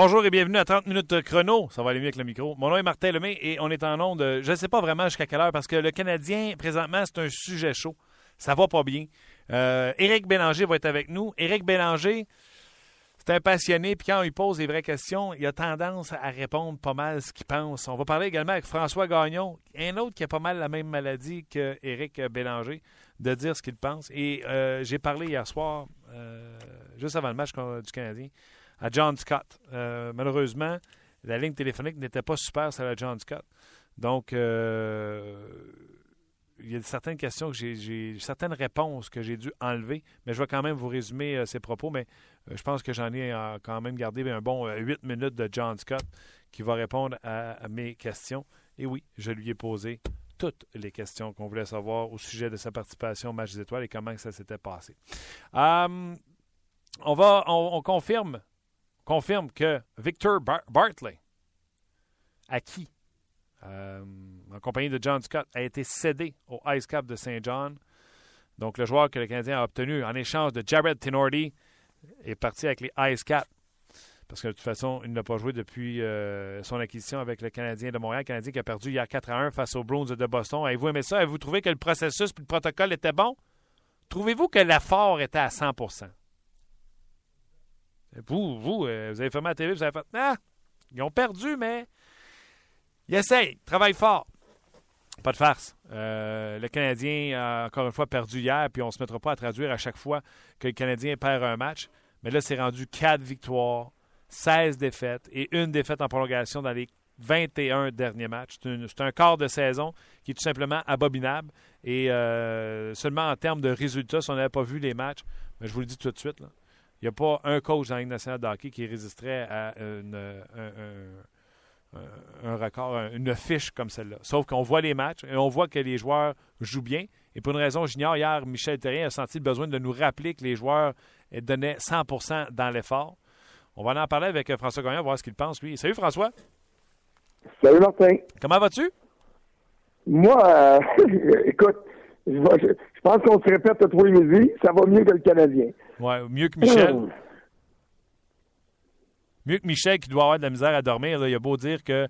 Bonjour et bienvenue à 30 minutes chrono. Ça va aller mieux avec le micro. Mon nom est Martin Lemay et on est en onde. Je ne sais pas vraiment jusqu'à quelle heure parce que le Canadien, présentement, c'est un sujet chaud. Ça va pas bien. Euh, Éric Bélanger va être avec nous. Éric Bélanger, c'est un passionné, puis quand il pose des vraies questions, il a tendance à répondre pas mal ce qu'il pense. On va parler également avec François Gagnon, un autre qui a pas mal la même maladie que Éric Bélanger, de dire ce qu'il pense. Et euh, j'ai parlé hier soir, euh, juste avant le match du Canadien, à John Scott. Euh, malheureusement, la ligne téléphonique n'était pas super sur la John Scott. Donc, euh, il y a certaines questions que j'ai, certaines réponses que j'ai dû enlever, mais je vais quand même vous résumer euh, ces propos. Mais je pense que j'en ai quand même gardé un bon huit minutes de John Scott qui va répondre à, mes questions. Et oui, je lui ai posé toutes les questions qu'on voulait savoir au sujet de sa participation au match des étoiles et comment ça s'était passé. on va, on confirme confirme que Victor Bartley, acquis euh, en compagnie de John Scott, a été cédé au Ice Cap de Saint John. Donc, le joueur que le Canadien a obtenu en échange de Jared Tinordi est parti avec les Ice Cap. Parce que de toute façon, il n'a pas joué depuis euh, son acquisition avec le Canadien de Montréal. Le Canadien qui a perdu hier 4 à 1 face aux Bruins de Boston. Avez-vous aimé ça? Avez-vous trouvé que le processus et le protocole était bon? Trouvez-vous que l'effort était à 100 vous, vous, euh, vous avez fermé la télé, vous avez fait Ah, ils ont perdu, mais ils essayent, travaillent fort. Pas de farce. Euh, le Canadien a encore une fois perdu hier, puis on ne se mettra pas à traduire à chaque fois que le Canadien perd un match. Mais là, c'est rendu 4 victoires, 16 défaites et une défaite en prolongation dans les 21 derniers matchs. C'est un quart de saison qui est tout simplement abominable. Et euh, seulement en termes de résultats, si on n'avait pas vu les matchs, mais je vous le dis tout de suite, il n'y a pas un coach dans la Ligue nationale de hockey qui résisterait à un, record, une fiche comme celle-là. Sauf qu'on voit les matchs et on voit que les joueurs jouent bien. Et pour une raison j'ignore, hier, Michel Terrien a senti le besoin de nous rappeler que les joueurs donnaient 100% dans l'effort. On va en parler avec François Gagnon, voir ce qu'il pense, lui. Salut François. Salut Martin. Comment vas-tu? Moi, euh, écoute, je, pense qu'on se répète à trois midi, ça va mieux que le Canadien. Oui, mieux que Michel. mieux que Michel qui doit avoir de la misère à dormir. Il a beau dire que, euh,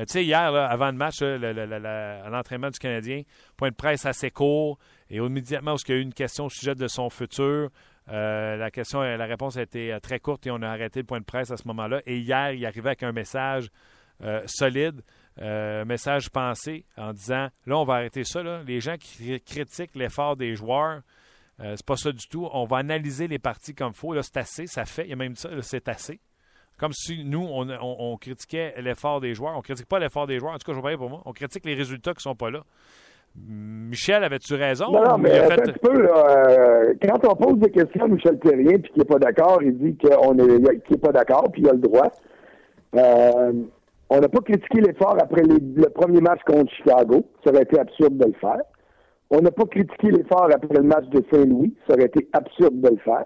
tu sais, hier, avant le match, l'entraînement du Canadien, point de presse assez court, et immédiatement, parce qu'il y a eu une question au sujet de son futur, euh, la question, la réponse a été euh, très courte et on a arrêté le point de presse à ce moment-là. Et hier, il arrivait avec un message solide. Euh, message pensé en disant là, on va arrêter ça. Les gens qui critiquent l'effort des joueurs, euh, c'est pas ça du tout. On va analyser les parties comme il faut. Là, c'est assez, ça fait. Il y a même ça, c'est assez. Comme si nous, on, critiquait l'effort des joueurs. On critique pas l'effort des joueurs. En tout cas, je vais pour moi. On critique les résultats qui sont pas là. Michel, avais-tu raison? Non, mais un petit peu, euh, quand on pose des questions à Michel Terrien puis qu'il n'est pas d'accord, il dit qu'il n'est pas d'accord puis il a le droit. Euh, on n'a pas critiqué l'effort après le premier match contre Chicago. Ça aurait été absurde de le faire. On n'a pas critiqué l'effort après le match de Saint-Louis. Ça aurait été absurde de le faire.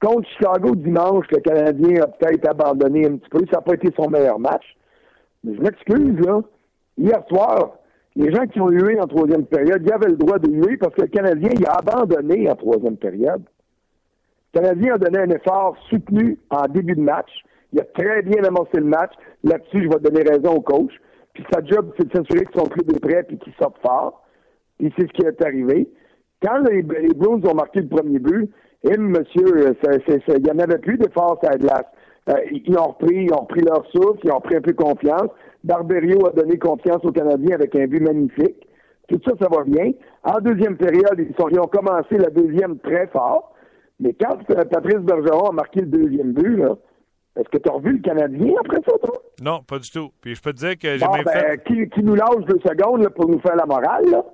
Contre Chicago dimanche, le Canadien a peut-être abandonné un petit peu. Ça n'a pas été son meilleur match. Mais je m'excuse, là. Hier soir, les gens qui ont hué en troisième période, ils avaient le droit de huer parce que le Canadien, il a abandonné en troisième période. Le Canadien a donné un effort soutenu en début de match. Il a très bien amorcé le match. Là-dessus, je vais donner raison au coach. Puis sa job, c'est de s'assurer que son club est prêt et qu'il sorte fort. Puis c'est ce qui est arrivé. Quand les, les Blues ont marqué le premier but, et monsieur, il n'y en avait plus d'efforts à la glace. Euh, ils ont repris, ils ont repris leur souffle, ils ont pris un peu confiance. Barberio a donné confiance aux Canadiens avec un but magnifique. Tout ça, ça va bien. En deuxième période, ils, sont, ils ont commencé la deuxième très fort. Mais quand euh, Patrice Bergeron a marqué le deuxième but, là, est-ce que tu as revu le Canadien après ça, toi? Non, pas du tout. Puis je peux te dire que j'ai Bon, même ben, fait... qui, qui nous lâche deux secondes là, pour nous faire la morale, là?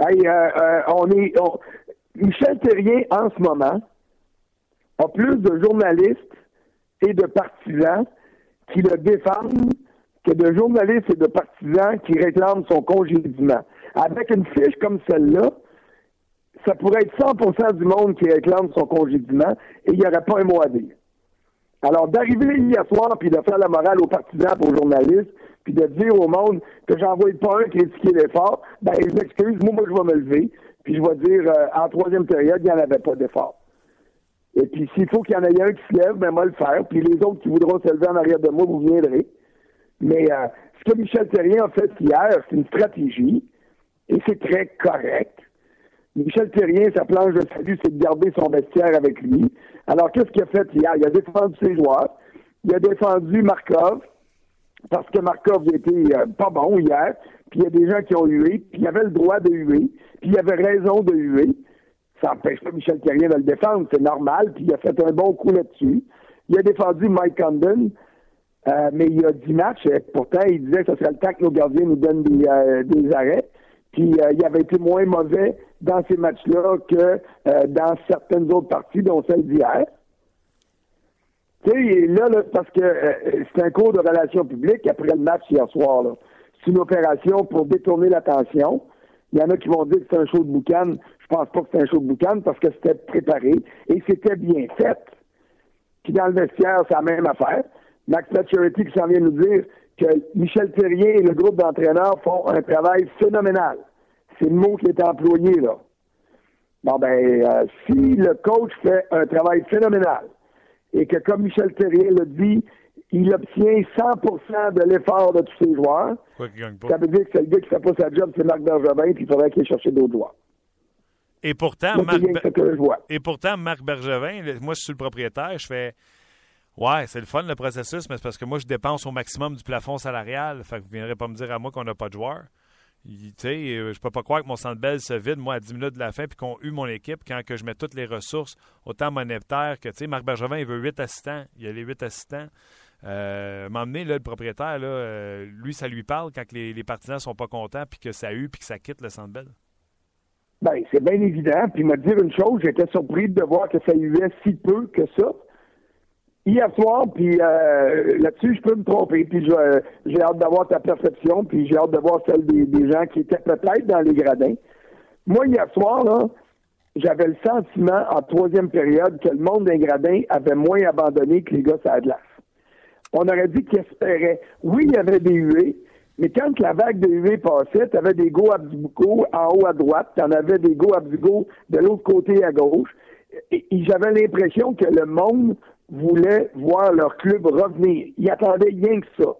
Hey, euh, euh, on est. on- Michel Terrien, en ce moment, a plus de journalistes et de partisans qui le défendent que de journalistes et de partisans qui réclament son congédiement. Avec une fiche comme celle-là, ça pourrait être 100% du monde qui réclame son congédiement et il n'y aurait pas un mot à dire. Alors, d'arriver hier soir puis de faire la morale aux partisans aux journalistes, puis de dire au monde que j'en vois pas un critiquer l'effort, ben, je m'excuse, moi, moi, je vais me lever, puis je vais dire, euh, en troisième période, il n'y en avait pas d'effort. Et puis, s'il faut qu'il y en ait un qui se lève, ben, moi, le faire. Puis les autres qui voudront se lever en arrière de moi, vous viendrez. Mais euh, ce que Michel Terrien a fait hier, c'est une stratégie, et c'est très correct. Michel Terrien, sa planche de salut, c'est de garder son vestiaire avec lui. Alors, qu'est-ce qu'il a fait hier? Il a défendu ses joueurs. Il a défendu Markov, parce que Markov était euh, pas bon hier. Puis il y a des gens qui ont hué, puis il avait le droit de huer, puis il avait raison de huer. Ça n'empêche pas Michel Terrien de le défendre, c'est normal, puis il a fait un bon coup là-dessus. Il a défendu Mike Condon, euh, mais il y a 10 matchs, pourtant il disait que ce serait le temps que nos gardiens nous donnent des, euh, des arrêts. Puis euh, il avait été moins mauvais dans ces matchs-là que euh, dans certaines autres parties, dont celle d'hier. Tu sais, là, parce que euh, c'est un cours de relations publiques après le match hier soir. C'est une opération pour détourner l'attention. Il y en a qui vont dire que c'est un show de boucan. Je pense pas que c'est un show de boucan parce que c'était préparé et c'était bien fait. Puis dans le vestiaire, c'est la même affaire. Max Pacioretty qui s'en vient nous dire que Michel Terrien et le groupe d'entraîneurs font un travail phénoménal. C'est le mot qui est employé là. Bon ben, euh, si le coach fait un travail phénoménal et que comme Michel Terrien le dit, il obtient 100% de l'effort de tous ses joueurs, Quoi pas. ça veut dire que c'est le gars qui fait pas sa job, c'est Marc Bergevin, puis il faudrait qu'il aille chercher d'autres joueurs. Et pourtant, Marc, et pourtant, Marc Bergevin, moi, je suis le propriétaire, je fais Ouais, c'est le fun le processus, mais c'est parce que moi, je dépense au maximum du plafond salarial. Fait que vous ne viendrez pas me dire à moi qu'on n'a pas de joueurs. Tu sais, euh, je peux pas croire que mon centre se vide, moi, à 10 minutes de la fin, puis qu'on eu mon équipe quand que je mets toutes les ressources, autant monétaires que, tu sais, Marc Bergevin, il veut 8 assistants. Il y a les 8 assistants. Euh, M'emmener, là, le propriétaire, là, euh, lui, ça lui parle quand que les, les partisans sont pas contents, puis que ça eu, puis que ça quitte le centre belle. Ben, c'est bien évident. Puis, me dire une chose, j'étais surpris de voir que ça huait si peu que ça. Hier soir, puis euh, là-dessus, je peux me tromper. Puis, euh, j'ai hâte d'avoir ta perception, puis j'ai hâte de voir celle des, gens qui étaient peut-être dans les gradins. Moi, hier soir, là, j'avais le sentiment, en troisième période, que le monde des gradins avait moins abandonné que les gars à la glace. On aurait dit qu'ils espéraient. Oui, il y avait des huées, mais quand la vague de huées passait, tu avais des go Abdugo en haut à droite, tu en avais des go Abdugo de l'autre côté à gauche. Et j'avais l'impression que le monde voulait voir leur club revenir. Ils attendaient rien que ça.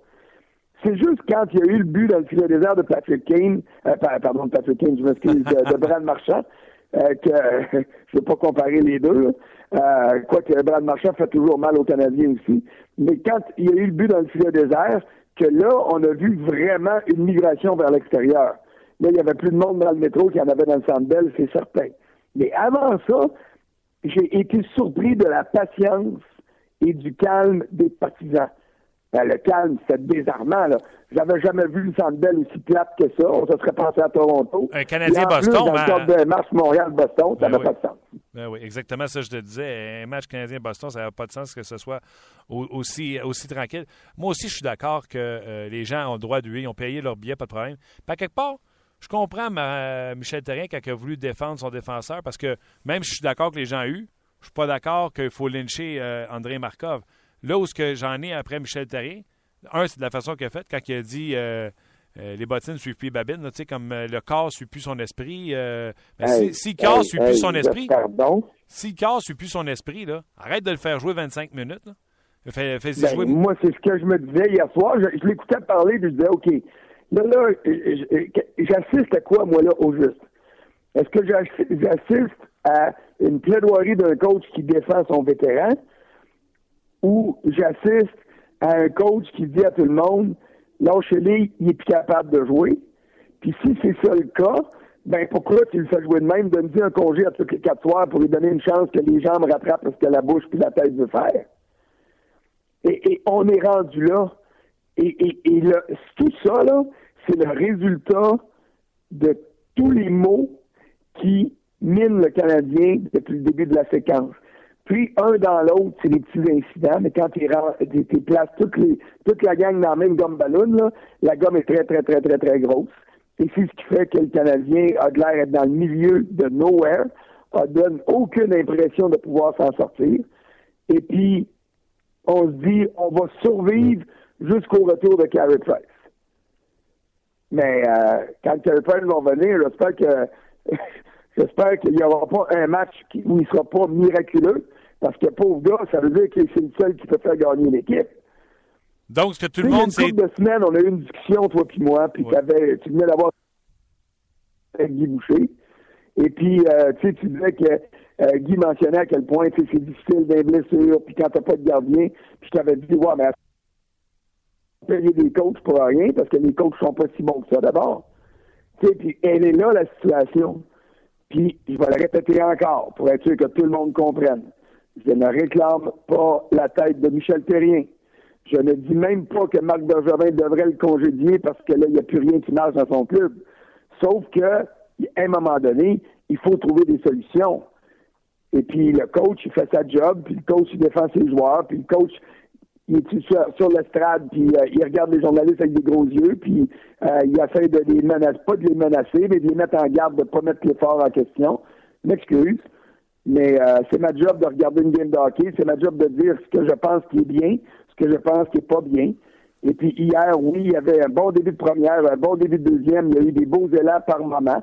C'est juste quand il y a eu le but dans le filet désert de Patrick Kane, euh, pa- pardon, Patrick Kane, je m'excuse, de, Brad Marchand, euh, que je ne veux pas comparer les deux, euh, quoique Brad Marchand fait toujours mal aux Canadiens aussi. Mais quand il y a eu le but dans le filet désert, que là, on a vu vraiment une migration vers l'extérieur. Là, il n'y avait plus de monde dans le métro qu'il y en avait dans le centre Bell, c'est certain. Mais avant ça, j'ai été surpris de la patience et du calme des partisans. Ben, le calme, c'était désarmant. Là. J'avais jamais vu le Centre Bell aussi plate que ça. On se serait pensé à Toronto. Un Canadien-Boston, Dans hein? le cadre de Mars Montréal-Boston, ça Ben n'a oui. pas de sens. Ben oui, exactement ça, je te disais. Un match canadien-Boston, ça n'a pas de sens que ce soit au- aussi, aussi tranquille. Moi aussi, je suis d'accord que euh, les gens ont le droit de huer, ils ont payé leur billet, pas de problème. À quelque part, je comprends ma- Michel Terrien quand il a voulu défendre son défenseur, parce que même si je suis d'accord que les gens ont eu, je suis pas d'accord qu'il faut lyncher euh, André Markov. Là où ce que j'en ai après Michel Terrien, un, c'est de la façon qu'il a fait, quand il a dit euh, euh, les bottines ne suivent plus là, sais, comme le corps ne suit plus son esprit. ben, Hey, si, si le corps ne hey, suit plus son esprit, Pardon. si le corps ne suit plus son esprit, là, arrête de le faire jouer 25 minutes. Là. Fais, fais-y Ben, jouer. moi, c'est ce que je me disais hier soir. Je, je l'écoutais parler, puis je disais, OK, là, là, j'assiste à quoi, moi, là, au juste? Est-ce que j'assi- j'assiste à une plaidoirie d'un coach qui défend son vétéran ou j'assiste à un coach qui dit à tout le monde, lâchez-les, il est plus capable de jouer. Puis si c'est ça le cas, ben pourquoi tu le fais jouer de même, donne-lui un congé à toutes les quatre soirs pour lui donner une chance que les jambes rattrapent ce que la bouche puis la tête veut faire. Et, on est rendu là. Et, et, tout ça, là, c'est le résultat de tous les mots qui minent le Canadien depuis le début de la séquence. Puis, un dans l'autre, c'est des petits incidents, mais quand tu places toute la gang dans la même gomme ballon, la gomme est très, très, très, très, très grosse. Et c'est ce qui fait que le Canadien a de l'air d'être dans le milieu de nowhere, ne donne aucune impression de pouvoir s'en sortir. Et puis, on se dit, on va survivre jusqu'au retour de Carey Price. Mais euh, quand Carey Price va venir, j'espère que j'espère qu'il n'y aura pas un match où il ne sera pas miraculeux, parce que pauvre gars, ça veut dire que c'est le seul qui peut faire gagner l'équipe. Donc, ce que tout le monde sait. Il y a une de semaines, on a eu une discussion, toi puis moi, puis tu venais d'avoir avec Guy Boucher. Et puis, euh, tu sais, tu disais que euh, Guy mentionnait à quel point c'est difficile des blessures, puis quand t'as pas de gardien, puis je t'avais dit, ouais, mais payer des coachs pour rien, parce que les coachs sont pas si bons que ça d'abord. Tu sais, puis elle est là, la situation. Puis, je vais la répéter encore, pour être sûr que tout le monde comprenne. Je ne réclame pas la tête de Michel Terrien. Je ne dis même pas que Marc Bergevin devrait le congédier parce que là, il n'y a plus rien qui marche dans son club. Sauf que, à un moment donné, il faut trouver des solutions. Et puis le coach, il fait sa job, puis le coach, il défend ses joueurs, puis le coach, il est sur, sur l'estrade, puis euh, il regarde les journalistes avec des gros yeux, puis euh, il essaie de les menacer, pas de les menacer, mais de les mettre en garde, de ne pas mettre l'effort en question. M'excuse, mais euh, c'est ma job de regarder une game de hockey, c'est ma job de dire ce que je pense qui est bien, ce que je pense qui est pas bien. Et puis hier, oui, il y avait un bon début de première, un bon début de deuxième, il y a eu des beaux élans par moment.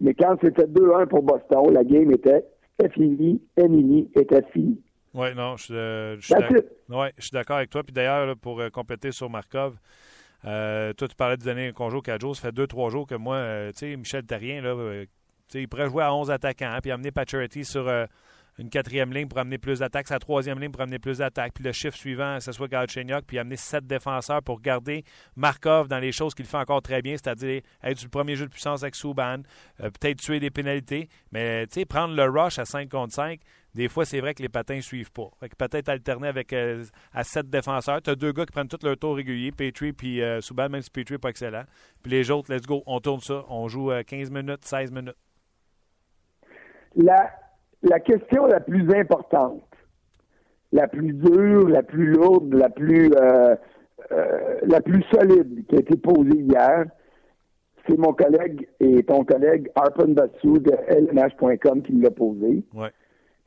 Mais quand c'était 2-1 pour Boston, la game était finie, Emily était finie. Oui, non, je, euh, je suis d'accord avec toi. Puis d'ailleurs, pour euh, compléter sur Markov, euh, toi, tu parlais de donner un congé au 4 jours. Ça fait 2-3 jours que moi, tu sais, Michel Terrien, là, il pourrait jouer à 11 attaquants, hein, puis amener Paturity sur une quatrième ligne pour amener plus d'attaques, sa troisième ligne pour amener plus d'attaques, puis le chiffre suivant, que ce soit Galchenyuk, puis amener sept défenseurs pour garder Markov dans les choses qu'il fait encore très bien, c'est-à-dire être sur le premier jeu de puissance avec Souban, euh, peut-être tuer des pénalités, mais tu sais, prendre le rush à 5 contre 5, des fois, c'est vrai que les patins ne suivent pas. peut-être alterner avec euh, à sept défenseurs. Tu as deux gars qui prennent tout leur tour régulier, Petrie puis euh, Souban, même si Petrie n'est pas excellent. Puis les autres, let's go, on tourne ça. On joue 15 minutes, 16 minutes. La question la plus importante, la plus dure, la plus lourde, la plus euh, euh, la plus solide qui a été posée hier, c'est mon collègue et ton collègue Arpan Bassou de lnh.com qui l'a posée.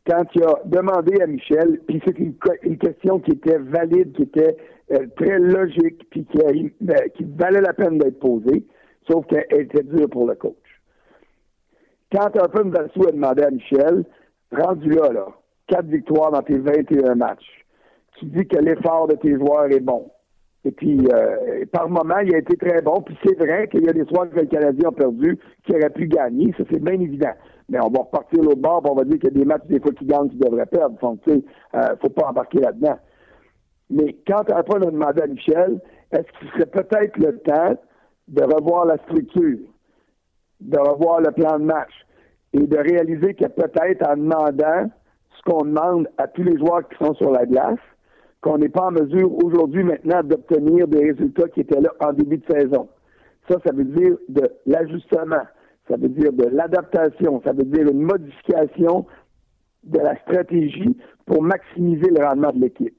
Quand il a demandé à Michel, puis c'est une, question qui était valide, qui était euh, très logique, puis qui, qui valait la peine d'être posée, sauf qu'elle était dure pour le coach. Quand Arpan Bassou a demandé à Michel, rendu là, là, quatre victoires dans tes 21 matchs, tu dis que l'effort de tes joueurs est bon. Et puis, euh, par moment, il a été très bon. Puis c'est vrai qu'il y a des soirs que le Canadien a perdu, qui aurait pu gagner. Ça, c'est bien évident. Mais on va repartir l'autre bord, on va dire qu'il y a des matchs, des fois, qui gagnent, qui devraient perdre. Donc, tu euh, faut pas embarquer là-dedans. Mais quand un a demandé à Michel, est-ce qu'il serait peut-être le temps de revoir la structure, de revoir le plan de match, et de réaliser que peut-être en demandant ce qu'on demande à tous les joueurs qui sont sur la glace, qu'on n'est pas en mesure aujourd'hui maintenant d'obtenir des résultats qui étaient là en début de saison. Ça, ça veut dire de l'ajustement, ça veut dire de l'adaptation, ça veut dire une modification de la stratégie pour maximiser le rendement de l'équipe.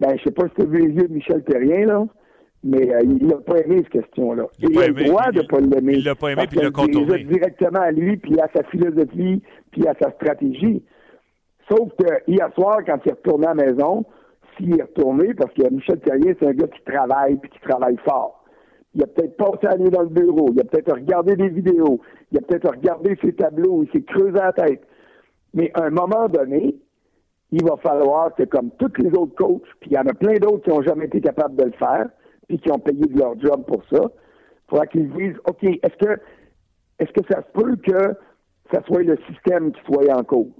Ben, je sais pas si tu as vu les yeux de Michel Terrien, là mais euh, il n'a pas aimé cette question-là. Il, a le droit de ne pas l'aimer. Il l'a pas aimé, puis il l'a contourné. directement à lui, puis à sa philosophie, puis à sa stratégie. Sauf que hier soir, quand il est retourné à la maison, s'il est retourné, parce que Michel Terrien, c'est un gars qui travaille, puis qui travaille fort. Il a peut-être passé à dans le bureau, il a peut-être regardé des vidéos, il a peut-être regardé ses tableaux, il s'est creusé la tête. Mais à un moment donné, il va falloir que, comme tous les autres coachs, puis il y en a plein d'autres qui n'ont jamais été capables de le faire, puis qui ont payé de leur job pour ça, il faudra qu'ils disent, OK, est-ce que est-ce que ça se peut que ça soit le système qui soit en cause?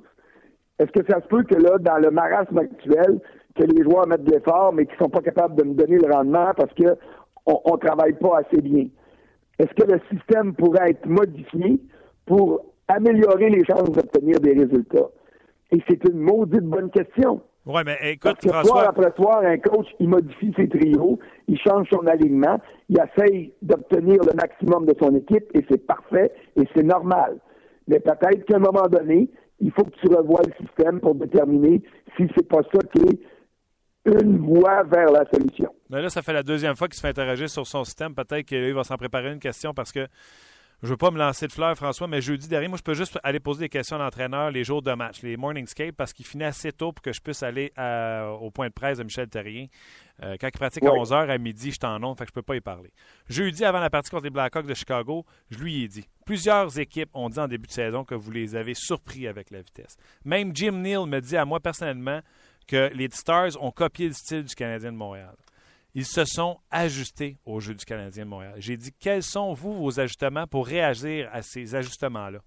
Est-ce que ça se peut que là, dans le marasme actuel, que les joueurs mettent de l'effort, mais qu'ils sont pas capables de me donner le rendement parce que on, travaille pas assez bien? est-ce que le système pourrait être modifié pour améliorer les chances d'obtenir des résultats? Et c'est une maudite bonne question. Oui, mais écoute, Parce que François. soir après soir, un coach, il modifie ses trios, il change son alignement, il essaye d'obtenir le maximum de son équipe et c'est parfait et c'est normal. Mais peut-être qu'à un moment donné, il faut que tu revoies le système pour déterminer si c'est pas ça qui est une voie vers la solution. Mais là, ça fait la deuxième fois qu'il se fait interroger sur son système. Peut-être qu'il va s'en préparer une question parce que je veux pas me lancer de fleurs, François, mais jeudi dernier, moi, je peux juste aller poser des questions à l'entraîneur les jours de match, les morningscape, parce qu'il finit assez tôt pour que je puisse aller à- au point de presse de Michel Terrien. Euh, quand il pratique à Oui. 11h, à midi, je suis en onde, fait que je peux pas y parler. Jeudi, avant la partie contre les Blackhawks de Chicago, je lui ai dit plusieurs équipes ont dit en début de saison que vous les avez surpris avec la vitesse. Même Jim Neal me dit à moi personnellement que les Stars ont copié le style du Canadien de Montréal ils se sont ajustés au jeu du Canadien de Montréal. J'ai dit, quels sont, vous, vos ajustements pour réagir à ces ajustements-là?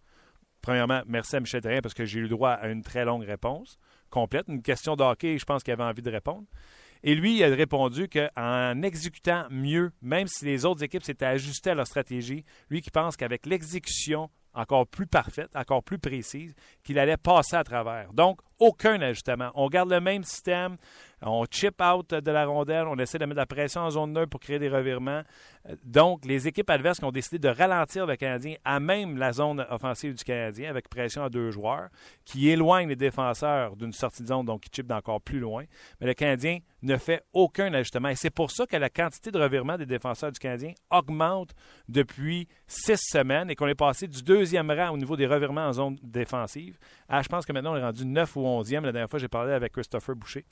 Premièrement, merci à Michel Terrien parce que j'ai eu le droit à une très longue réponse complète. Une question de hockey, je pense qu'il avait envie de répondre. Et lui, il a répondu qu'en exécutant mieux, même si les autres équipes s'étaient ajustées à leur stratégie, lui qui pense qu'avec l'exécution encore plus parfaite, encore plus précise, qu'il allait passer à travers. Donc, aucun ajustement. On garde le même système, on chip out de la rondelle, on essaie de mettre de la pression en zone neutre pour créer des revirements. Euh, Donc, les équipes adverses qui ont décidé de ralentir le Canadien à même la zone offensive du Canadien avec pression à deux joueurs, qui éloignent les défenseurs d'une sortie de zone, donc qui chip d'encore plus loin. Mais le Canadien ne fait aucun ajustement. Et c'est pour ça que la quantité de revirements des défenseurs du Canadien augmente depuis six semaines et qu'on est passé du deuxième rang au niveau des revirements en zone défensive à, je pense que maintenant, on est rendu 9 ou 11e. La dernière fois, j'ai parlé avec Christopher Boucher.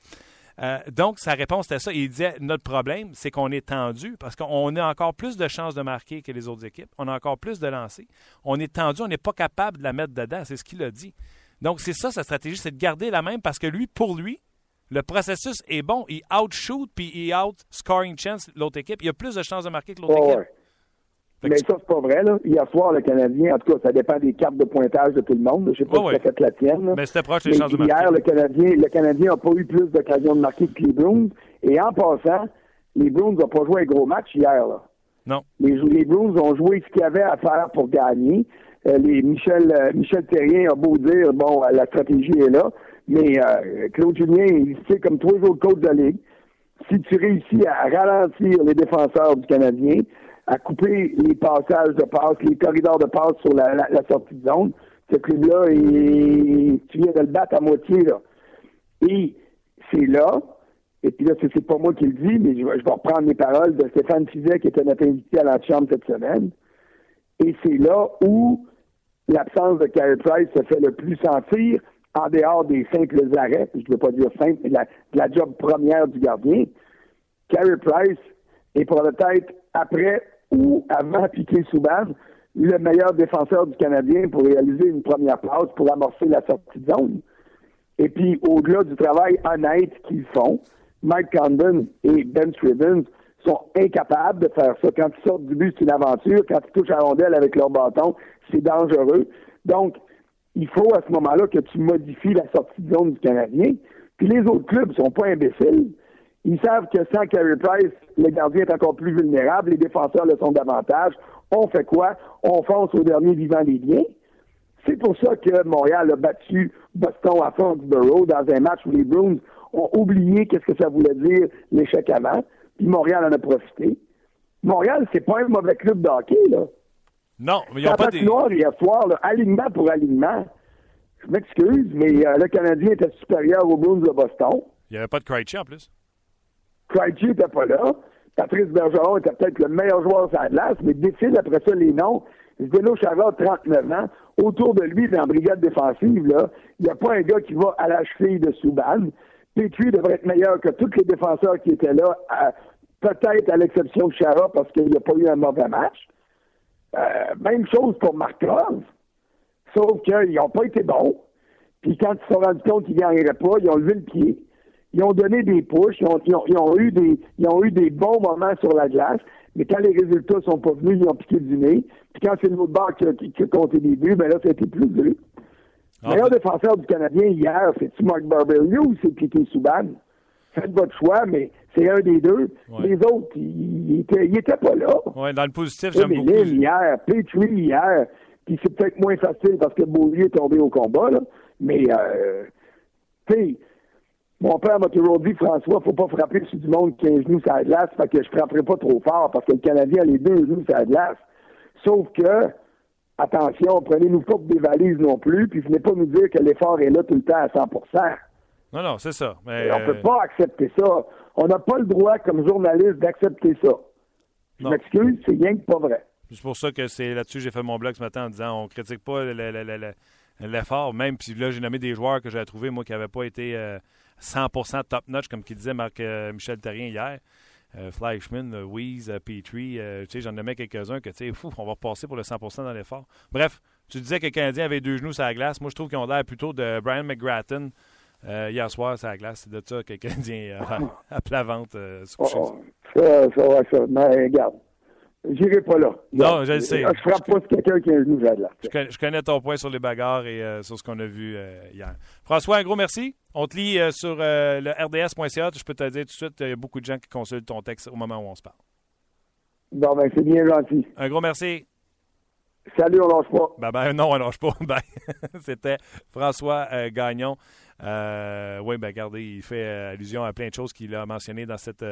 Euh, donc, sa réponse était ça. Il disait notre problème, c'est qu'on est tendu parce qu'on a encore plus de chances de marquer que les autres équipes. On a encore plus de lancers. On est tendu, on n'est pas capable de la mettre dedans. C'est ce qu'il a dit. Donc, c'est ça sa stratégie, c'est de garder la même parce que lui, pour lui, le processus est bon. Il outshoot puis il out-scoring chance l'autre équipe. Il a plus de chances de marquer que l'autre Ouais, équipe. ouais. Mais ça, c'est pas vrai. Là. Hier soir, le Canadien, en tout cas, ça dépend des cartes de pointage de tout le monde. Je sais pas Ouais, si ouais. ça fait la tienne. là. Mais c'était proche Mais chances de hier, marquer. le Canadien le Canadien n'a pas eu plus d'occasions de marquer que les Bruins. Et en passant, les Bruins n'ont pas joué un gros match hier. Là. Non. Les, les Bruins ont joué ce qu'il y avait à faire pour gagner. Euh, les Michel, euh, Michel Terrien a beau dire, bon, euh, la stratégie est là, mais euh, Claude Julien, il sait comme tous les autres coachs de la Ligue, si tu réussis à ralentir les défenseurs du Canadien, à couper les passages de passe, les corridors de passe sur la, la- la sortie de zone, ce club-là, tu viens de le battre à moitié. Là. Et c'est là, et puis là, c'est pas moi qui le dis, mais je vais, reprendre les paroles de Stéphane Fizet, qui était notre invité à l'antichambre cette semaine. Et c'est là où l'absence de Carey Price se fait le plus sentir en dehors des simples arrêts, je ne veux pas dire simple, mais la, de la job première du gardien. Carey Price est pour peut-être après ou avant Piqué Souban le meilleur défenseur du Canadien pour réaliser une première passe pour amorcer la sortie de zone. Et puis, au-delà du travail honnête qu'ils font, Mike Condon et Ben Scrivens sont incapables de faire ça. Quand ils sortent du but, c'est une aventure. Quand ils touchent à la rondelle avec leur bâton, c'est dangereux. Donc, il faut à ce moment-là que tu modifies la sortie de zone du Canadien. Puis les autres clubs sont pas imbéciles. Ils savent que sans Carey Price, le gardien est encore plus vulnérable, les défenseurs le sont davantage. On fait quoi? On fonce au dernier vivant des biens. C'est pour ça que Montréal a battu Boston à Foxborough dans un match où les Bruins ont oublié qu'est-ce que ça voulait dire l'échec avant, puis Montréal en a profité. Montréal, c'est pas un mauvais club de hockey, là. Non, mais ils n'ont La pas des. patinoire hier soir, là, alignement pour alignement. Je m'excuse, mais euh, le Canadien était supérieur aux Bruins de Boston. Il n'y avait pas de Krejci en plus. Krejci n'était pas là. Patrice Bergeron était peut-être le meilleur joueur sur la glace, mais décide après ça les noms. Zdeno Chara, 39 ans. Autour de lui, dans la brigade défensive, là, il n'y a pas un gars qui va à la cheville de Souban. Petrie devrait être meilleur que tous les défenseurs qui étaient là, peut-être à l'exception de Chara parce qu'il n'a pas eu un mauvais match. Euh, même chose pour Markov. Sauf qu'ils n'ont pas été bons. Puis quand ils se sont rendus compte qu'ils ne gagneraient pas, ils ont levé le pied. Ils ont donné des pushs, ils ont, ils ont- ils ont eu des, ils ont eu des bons moments sur la glace, mais quand les résultats sont pas venus, ils ont piqué du nez. Puis quand c'est l'autre barre qui, qui, qui a compté des buts, ben là, ça a été plus dur. Ah, Le meilleur vous- défenseur du Canadien hier, c'est-tu Mark Barberio ou c'est Piqué Souban? faites votre choix, mais c'est un des deux. Ouais. Les autres, ils n'étaient pas là. Ouais, dans le positif, j'aime beaucoup. Hier, Petrie hier, puis c'est peut-être moins facile parce que Beaulieu est tombé au combat, là. Mais, euh, tu sais, mon père m'a toujours dit, François, faut pas frapper sur du monde qui a un genou sur la glace, fait que je frapperai pas trop fort parce que le Canadien a les deux genoux sur la glace. Sauf que, attention, prenez-nous pas pour des valises non plus, puis venez pas nous dire que l'effort est là tout le temps à 100% Non, non, c'est ça. Mais, Et On euh, peut pas accepter ça. On n'a pas le droit, comme journaliste, d'accepter ça. Je m'excuse, c'est rien que pas vrai. C'est pour ça que c'est là-dessus que j'ai fait mon blog ce matin en disant on critique pas le- le- le- le- l'effort, même puis là j'ai nommé des joueurs que j'ai trouvé moi qui n'avaient pas été euh, 100% top notch comme qu'il disait Marc euh, Terrien hier. Euh, Fleischmann, euh, euh, Petrie, euh, j'en nommais quelques-uns que tu sais, on va repasser pour le 100% dans l'effort. Bref, tu disais que le Canadien avait deux genoux sur la glace. Moi, je trouve qu'ils ont l'air plutôt de Brian McGrattan hier soir sur la glace. C'est de ça que le Canadien euh, à plat ventre euh, se coucher. Oh, ça, ça, ouais, ça. Mais regarde, j'irai pas là. Non, je le sais. Je frappe pas sur quelqu'un qui sur la glace. Je connais, je connais ton point sur les bagarres et euh, sur ce qu'on a vu euh, hier. François, un gros merci. On te lit euh, sur le rds.ca. Je peux te dire tout de suite, il y a beaucoup de gens qui consultent ton texte au moment où on se parle. Bon, ben, c'est bien gentil. Un gros merci. Salut, on lâche pas. Ben, ben non, on lâche pas. Ben, C'était François Gagnon. Oui, ben regardez, il fait allusion à plein de choses qu'il a mentionnées dans cette,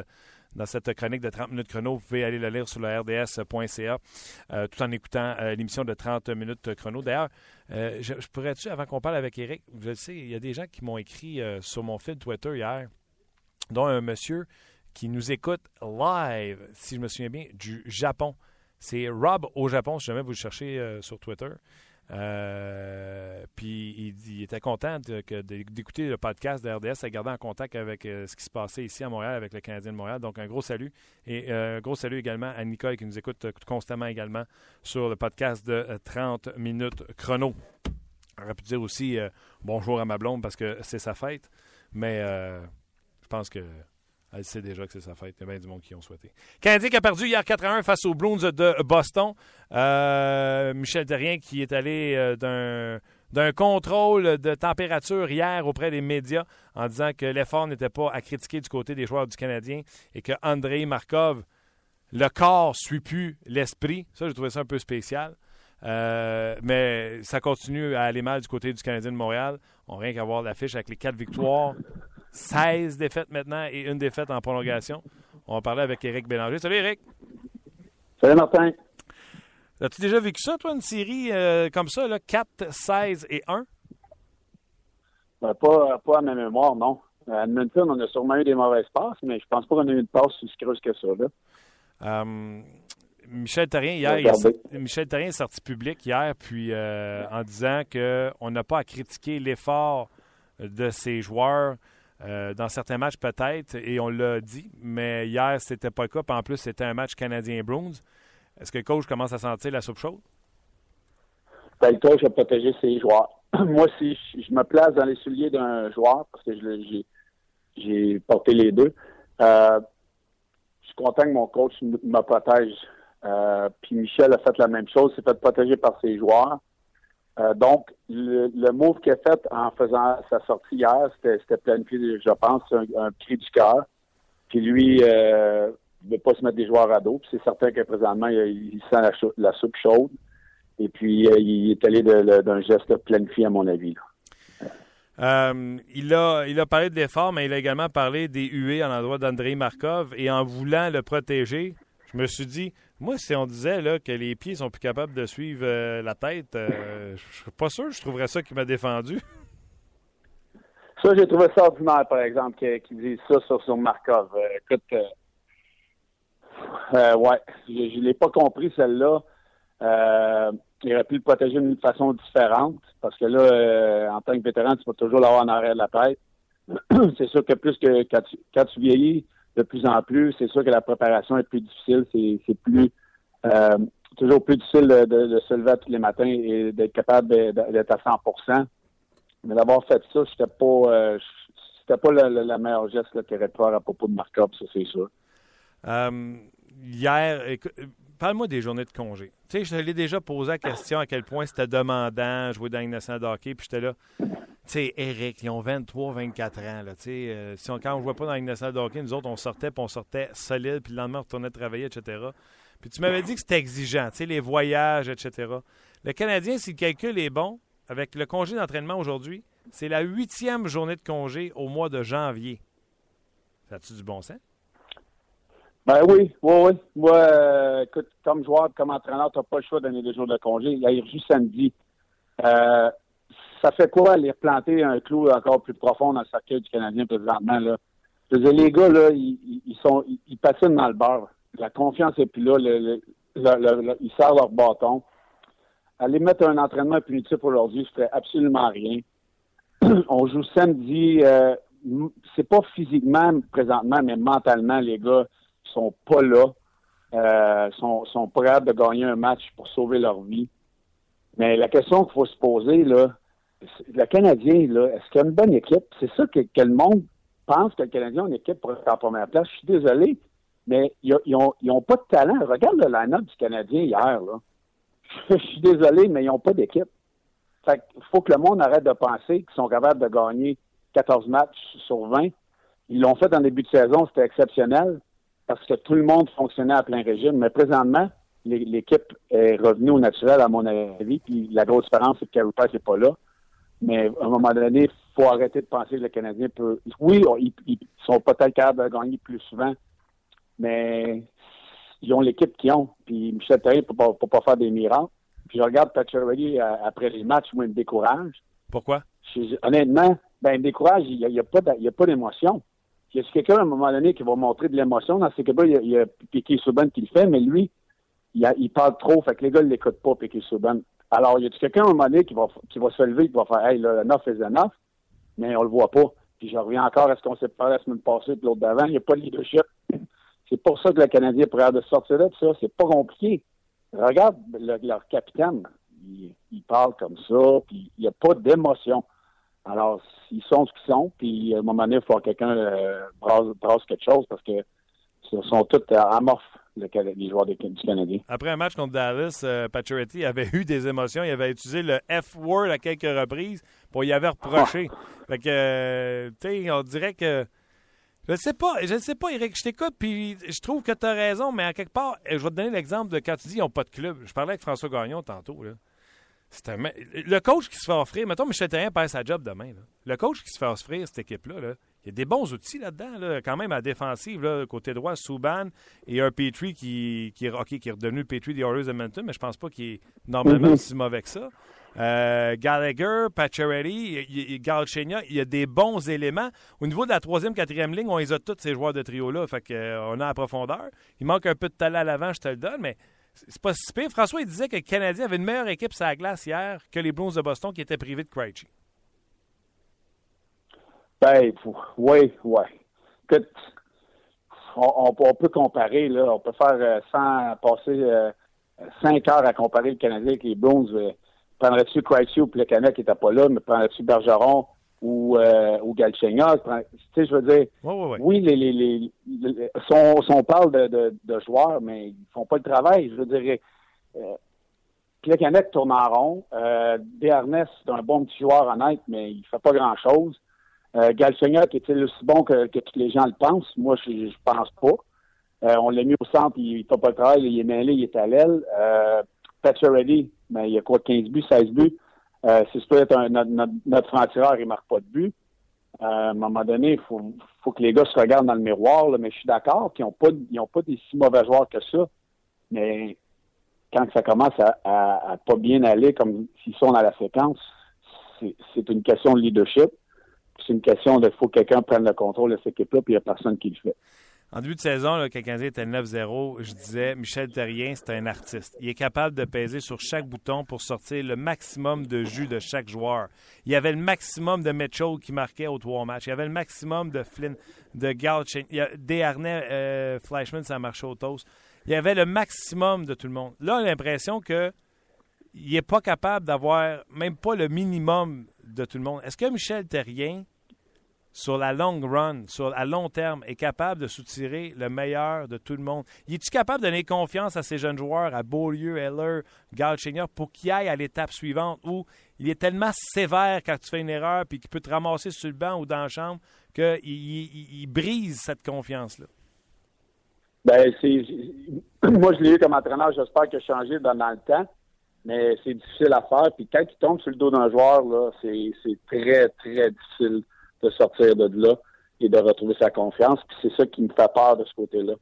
dans cette chronique de 30 minutes chrono. Vous pouvez aller le lire sur le rds.ca euh, tout en écoutant euh, l'émission de 30 minutes chrono. D'ailleurs, euh, je, pourrais-tu, avant qu'on parle avec Eric, je le sais, il y a des gens qui m'ont écrit sur mon fil Twitter hier, dont un monsieur qui nous écoute live, si je me souviens bien, du Japon. C'est Rob au Japon, si jamais vous le cherchez sur Twitter. Euh, puis il, était content d'écouter le podcast de RDS et garder en contact avec euh, ce qui se passait ici à Montréal avec le Canadien de Montréal. Donc un gros salut. Et euh, un gros salut également à Nicole qui nous écoute euh, constamment également sur le podcast de euh, 30 minutes chrono. J'aurais pu dire aussi euh, bonjour à ma blonde parce que c'est sa fête, mais euh, je pense que elle sait déjà que c'est sa fête. Il y a bien du monde qui ont souhaité. Canadien qui a perdu hier 4 à 1 face aux Bruins de Boston. Euh, Michel Terrien qui est allé euh, d'un contrôle de température hier auprès des médias en disant que l'effort n'était pas à critiquer du côté des joueurs du Canadien et que Andrei Markov, le corps suit plus l'esprit. Ça, j'ai trouvé ça un peu spécial. Euh, mais ça continue à aller mal du côté du Canadien de Montréal. On rien qu'à voir l'affiche avec les quatre victoires, 16 défaites maintenant et une défaite en prolongation. On va parler avec Éric Bélanger. Salut Éric! Salut Martin. As-tu déjà vécu ça, toi, une série euh, comme ça, là, 4, 16 et 1? Ben, pas, pas à ma mémoire, non. À Edmonton, on a sûrement eu des mauvaises passes, mais je pense pas qu'on a eu une passe aussi creuse que ça. Là. Euh, Michel Therrien, hier, il Michel Therrien est sorti public hier, puis euh, en disant qu'on n'a pas à critiquer l'effort de ses joueurs. Euh, dans certains matchs, peut-être, et on l'a dit, mais hier, c'était pas le cas. Puis en plus, c'était un match canadien-Bruins. Est-ce que le coach commence à sentir la soupe chaude? Ben, le coach a protégé ses joueurs. Moi, si je, me place dans les souliers d'un joueur, parce que j'ai, porté les deux, euh, je suis content que mon coach me protège. Euh, puis Michel a fait la même chose, s'est fait protéger par ses joueurs. Euh, donc, le, move qu'il a fait en faisant sa sortie hier, c'était, planifié, je pense, un, un cri du cœur. Puis lui, euh, il ne veut pas se mettre des joueurs à dos. C'est certain que présentement, il, sent la, la soupe chaude. Et puis, euh, il est allé d'un geste planifié, à mon avis. il, a, il a parlé de l'effort, mais il a également parlé des huées à l'endroit d'Andrei Markov. Et en voulant le protéger, je me suis dit, moi, si on disait là, que les pieds sont plus capables de suivre euh, la tête, euh, je suis pas sûr, je trouverais ça qui m'a défendu. Ça, j'ai trouvé ça ordinaire, par exemple, qu'il qu'il dise ça sur, sur Markov. Euh, écoute, euh, ouais, je ne l'ai pas compris, celle-là. Il aurait pu le protéger d'une façon différente, parce que là, en tant que vétéran, tu peux toujours l'avoir en arrière de la tête. c'est sûr que plus que quand tu vieillis de plus en plus, c'est sûr que la préparation est plus difficile, c'est plus euh, toujours plus difficile de, se lever tous les matins et d'être capable d'être à 100% mais d'avoir fait ça, c'était pas euh, c'était pas la, la- la meilleure geste qu'il aurait pu faire à propos de Markov, ça c'est sûr. Euh, hier, parle-moi des journées de congé. Tu sais, je te l'ai déjà posé la question à quel point c'était demandant jouer dans nationale de puis j'étais là. Tu sais, Eric, ils ont 23, 24 ans. Là, euh, si on, quand on ne jouait pas dans la nous autres, on sortait, puis on sortait solide, puis le lendemain, on retournait travailler, etc. Puis tu m'avais dit que c'était exigeant, tu les voyages, etc. Le Canadien, si le calcul est bon, avec le congé d'entraînement aujourd'hui, c'est la huitième journée de congé au mois de janvier. Ça a-tu du bon sens? Ben oui, oui, oui. Moi, euh, écoute, comme joueur, comme entraîneur, tu n'as pas le choix de donner des jours de congé. Il a eu samedi. Euh, ça fait quoi aller replanter un clou encore plus profond dans le cercueil du Canadien présentement? Là? Je les gars, là, ils, ils sont ils, patinent dans le beurre. La confiance n'est plus là. Ils serrent leur bâton. Aller mettre un entraînement punitif aujourd'hui, ne ferait absolument rien. On joue samedi. Euh, c'est pas physiquement présentement, mais mentalement, les gars sont pas là. Euh, sont, sont prêts de gagner un match pour sauver leur vie. Mais la question qu'il faut se poser, là, le Canadien, là, est-ce qu'il y a une bonne équipe? C'est ça que, le monde pense que le Canadien a une équipe pour être en première place. Je suis désolé, mais ils n'ont pas de talent. Regarde le line-up du Canadien hier. Là. Je suis désolé, mais ils n'ont pas d'équipe. Fait faut que le monde arrête de penser qu'ils sont capables de gagner 14 matchs sur 20. Ils l'ont fait en début de saison, c'était exceptionnel parce que tout le monde fonctionnait à plein régime. Mais présentement, l'équipe est revenue au naturel, à mon avis. Puis la grosse différence, c'est que Carey Price n'est pas là. Mais à un moment donné, il faut arrêter de penser que le Canadien peut. Oui, ils, sont peut-être capables de gagner plus souvent, mais ils ont l'équipe qu'ils ont. Puis Michel Therrien ne peut, pas faire des miracles. Puis je regarde Ready euh, après les matchs, moi, il me décourage. Pourquoi? honnêtement, ben, il me décourage. Il n'y a, a, pas d'émotion. Il y a quelqu'un à un moment donné qui va montrer de l'émotion. Dans ces cas-là, il y a, Piqué Souban qui le fait, mais lui, il, parle trop. Fait que les gars ne l'écoutent pas, Piqué Souban. Alors, il y a quelqu'un à un moment donné qui va, qui va se lever, qui va faire Hey, là, enough is enough, mais on le voit pas. Puis je reviens encore à ce qu'on s'est parlé la semaine passée et l'autre d'avant. Il n'y a pas de leadership. C'est pour ça que le Canadien pourrait de sortir là, ça. C'est pas compliqué. Regarde leur capitaine. Il, il, parle comme ça, puis il n'y a pas d'émotion. Alors, ils sont ce qu'ils sont, puis à un moment donné, il faut que quelqu'un euh, brasse, quelque chose parce que ce sont tous amorphes les joueurs du Canadien. Après un match contre Dallas, euh, avait eu des émotions. Il avait utilisé le F-word à quelques reprises pour y avoir reproché. fait que, euh, tu sais, on dirait que. Je ne sais pas, je ne sais pas, Eric, je t'écoute, puis je trouve que tu as raison, mais en quelque part, je vais te donner l'exemple de quand tu dis qu'ils n'ont pas de club. Je parlais avec François Gagnon tantôt. Là. Le coach qui se fait offrir, mettons Michel Terrien perd sa job demain. Le coach qui se fait offrir cette équipe-là, là, il y a des bons outils là-dedans, quand même à défensive, côté droit, Souban et un Petrie qui, qui, qui est redevenu le Petrie des Oilers Edmonton, mais je pense pas qu'il est normalement mhm. si mauvais que ça. Euh, Gallagher, Pacioretty, Galchenia, il y a des bons éléments. Au niveau de la troisième, quatrième ligne, on les a tous ces joueurs de trio-là, fait qu'on euh, a la profondeur. Il manque un peu de talent à l'avant, je te le donne, mais c'est pas si pire. François, il disait que le Canadien avait une meilleure équipe sur la glace hier que les Blues de Boston qui étaient privés de Krejci. Ben, oui, oui. On, on, peut comparer, là. On peut faire euh, sans passer euh, cinq heures à comparer le Canadien avec les Blues. Euh, prendrais-tu Krejci ou Plekanec qui n'était pas là, mais prendrais-tu Bergeron ou, euh, ou Galchenyuk? Tu sais, je veux dire, oui, les, les, les, si, on, parle de, de, joueurs, mais ils font pas le travail. Je veux dire, euh, Plekanec tourne en rond. Euh, Desharnais, c'est un bon petit joueur honnête, mais il fait pas grand-chose. Euh, Galchenyuk est-il aussi bon que, que tous les gens le pensent? Moi, je, je pense pas. Euh, on l'a mis au centre, il, ne fait pas le travail, il est mêlé, il est à l'aile. Euh, Ready, mais il y a quoi, 15 buts, 16 buts? Si c'est peut être un, notre, notre, notre franc-tireur, il marque pas de but. Euh, à un moment donné, il faut, faut que les gars se regardent dans le miroir, mais je suis d'accord qu'ils n'ont pas, ils pas des si mauvais joueurs que ça. Mais quand ça commence à, à, pas bien aller, comme s'ils sont dans la séquence, c'est une question de leadership. C'est une question de faut que quelqu'un prenne le contrôle de cette équipe-là, puis il n'y a personne qui le fait. En début de saison, le Canadien était 9-0, je disais Michel Terrien, c'est un artiste. Il est capable de peser sur chaque bouton pour sortir le maximum de jus de chaque joueur. Il y avait le maximum de Mitchell qui marquait aux trois matchs. Il y avait le maximum de Flynn, de Galchen. Desharnais, euh, Flashman, ça marchait au toast. Il y avait le maximum de tout le monde. Là, on a l'impression que il n'est pas capable d'avoir même pas le minimum de tout le monde. Est-ce que Michel Terrien sur la longue run, sur à long terme, est capable de soutirer le meilleur de tout le monde? Il est-tu capable de donner confiance à ces jeunes joueurs, à Beaulieu, Heller, Galchenyuk, pour qu'ils aillent à l'étape suivante où il est tellement sévère quand tu fais une erreur puis qu'il peut te ramasser sur le banc ou dans la chambre qu'il il, brise cette confiance-là? Ben, c'est. Moi, je l'ai eu comme entraîneur, j'espère a changé dans, le temps, mais c'est difficile à faire. Puis quand il tombe sur le dos d'un joueur, c'est très, très difficile de sortir de là et de retrouver sa confiance. Puis c'est ça qui me fait peur de ce côté-là.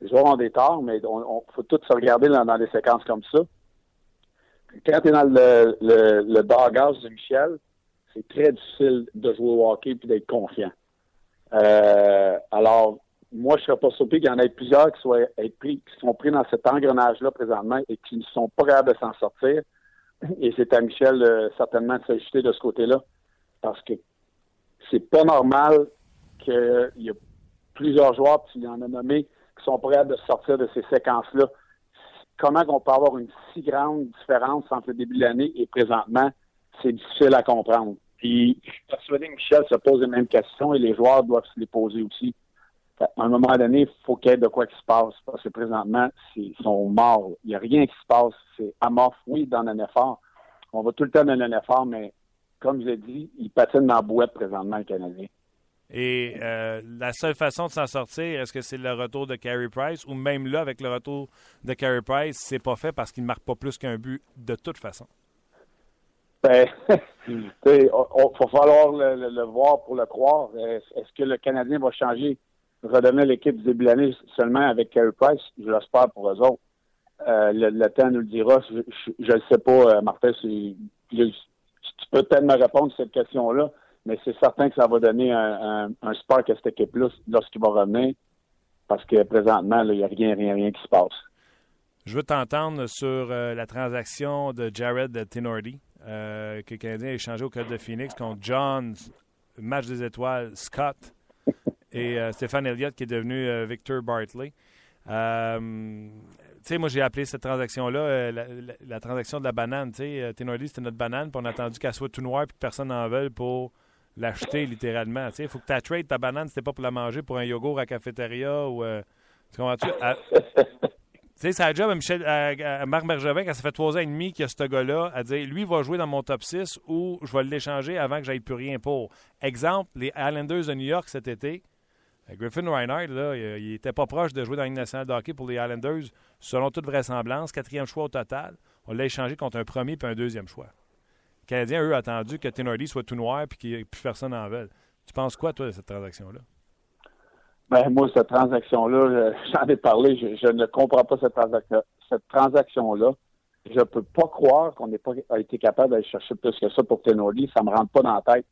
Les joueurs ont des torts, mais on, faut tous se regarder dans, des séquences comme ça. Quand tu es dans le, le, le de Michel, c'est très difficile de jouer au hockey et d'être confiant. Euh, alors, moi, je serais pas surpris qu'il y en ait plusieurs qui, soient, pris, qui sont pris dans cet engrenage-là présentement et qui ne sont pas capables de s'en sortir. Et c'est à Michel euh, certainement de s'ajuster de ce côté-là. Parce que c'est pas normal qu'il y ait plusieurs joueurs, puis il y en a nommé, qui sont prêts de sortir de ces séquences-là. Comment on peut avoir une si grande différence entre le début de l'année et présentement, c'est difficile à comprendre. Puis je suis persuadé que Michel se pose les mêmes questions et les joueurs doivent se les poser aussi. À un moment donné, il faut qu'il y ait de quoi qui se passe, parce que présentement, ils sont morts. Il n'y a rien qui se passe. C'est amorphe, oui, dans un effort. On va tout le temps dans un effort, mais comme je l'ai dit, il patine dans la boîte présentement, le Canadien. Et euh, la seule façon de s'en sortir, est-ce que c'est le retour de Carey Price? Ou même là, avec le retour de Carey Price, c'est pas fait parce qu'il ne marque pas plus qu'un but de toute façon? Ben, il va falloir le, voir pour le croire. Est-ce que le Canadien va changer, redonner l'équipe du début de l'année seulement avec Carey Price? Je l'espère pour eux autres. Euh, le, temps nous le dira. Je ne sais pas, euh, Martin. Tu peux peut-être me répondre à cette question-là mais c'est certain que ça va donner un, un, spark à cette équipe-là lorsqu'il va revenir, parce que présentement, il n'y a rien, rien, rien qui se passe. Je veux t'entendre sur euh, la transaction de Jared Tenordi, euh, que le Canadien a échangé au Code de Phoenix contre John, match des étoiles, Scott et euh, Stéphane Elliott qui est devenu Victor Bartley. Tu sais, moi, j'ai appelé cette transaction-là la, transaction de la banane. Tu sais, Tenordi, c'était notre banane, puis on a attendu qu'elle soit tout noire, puis que personne n'en veuille pour l'acheter littéralement. Il faut que tu trade ta banane, c'était pas pour la manger pour un yogourt à cafétéria ou. Euh, tu comprends-tu? Tu sais, c'est la job à, Michel, à, Marc Bergevin, quand ça fait trois ans et demi qu'il y a ce gars-là, à dire lui va jouer dans mon top 6 ou je vais l'échanger avant que j'aille plus rien pour. Exemple, les Islanders de New York cet été. Euh, Griffin Reinhardt, là, il n'était pas proche de jouer dans la Ligue nationale de hockey pour les Islanders, selon toute vraisemblance. Quatrième choix au total. On l'a échangé contre un premier puis un deuxième choix. Canadiens, eux, attendu que Tenordi soit tout noir et qu'il n'y ait plus personne en veut. Tu penses quoi, toi, de cette transaction-là? Ben, moi, cette transaction-là, j'en ai parlé, je, ne comprends pas cette, transaction-là. Je ne peux pas croire qu'on n'ait pas été capable d'aller chercher plus que ça pour Tenordi. Ça ne me rentre pas dans la tête.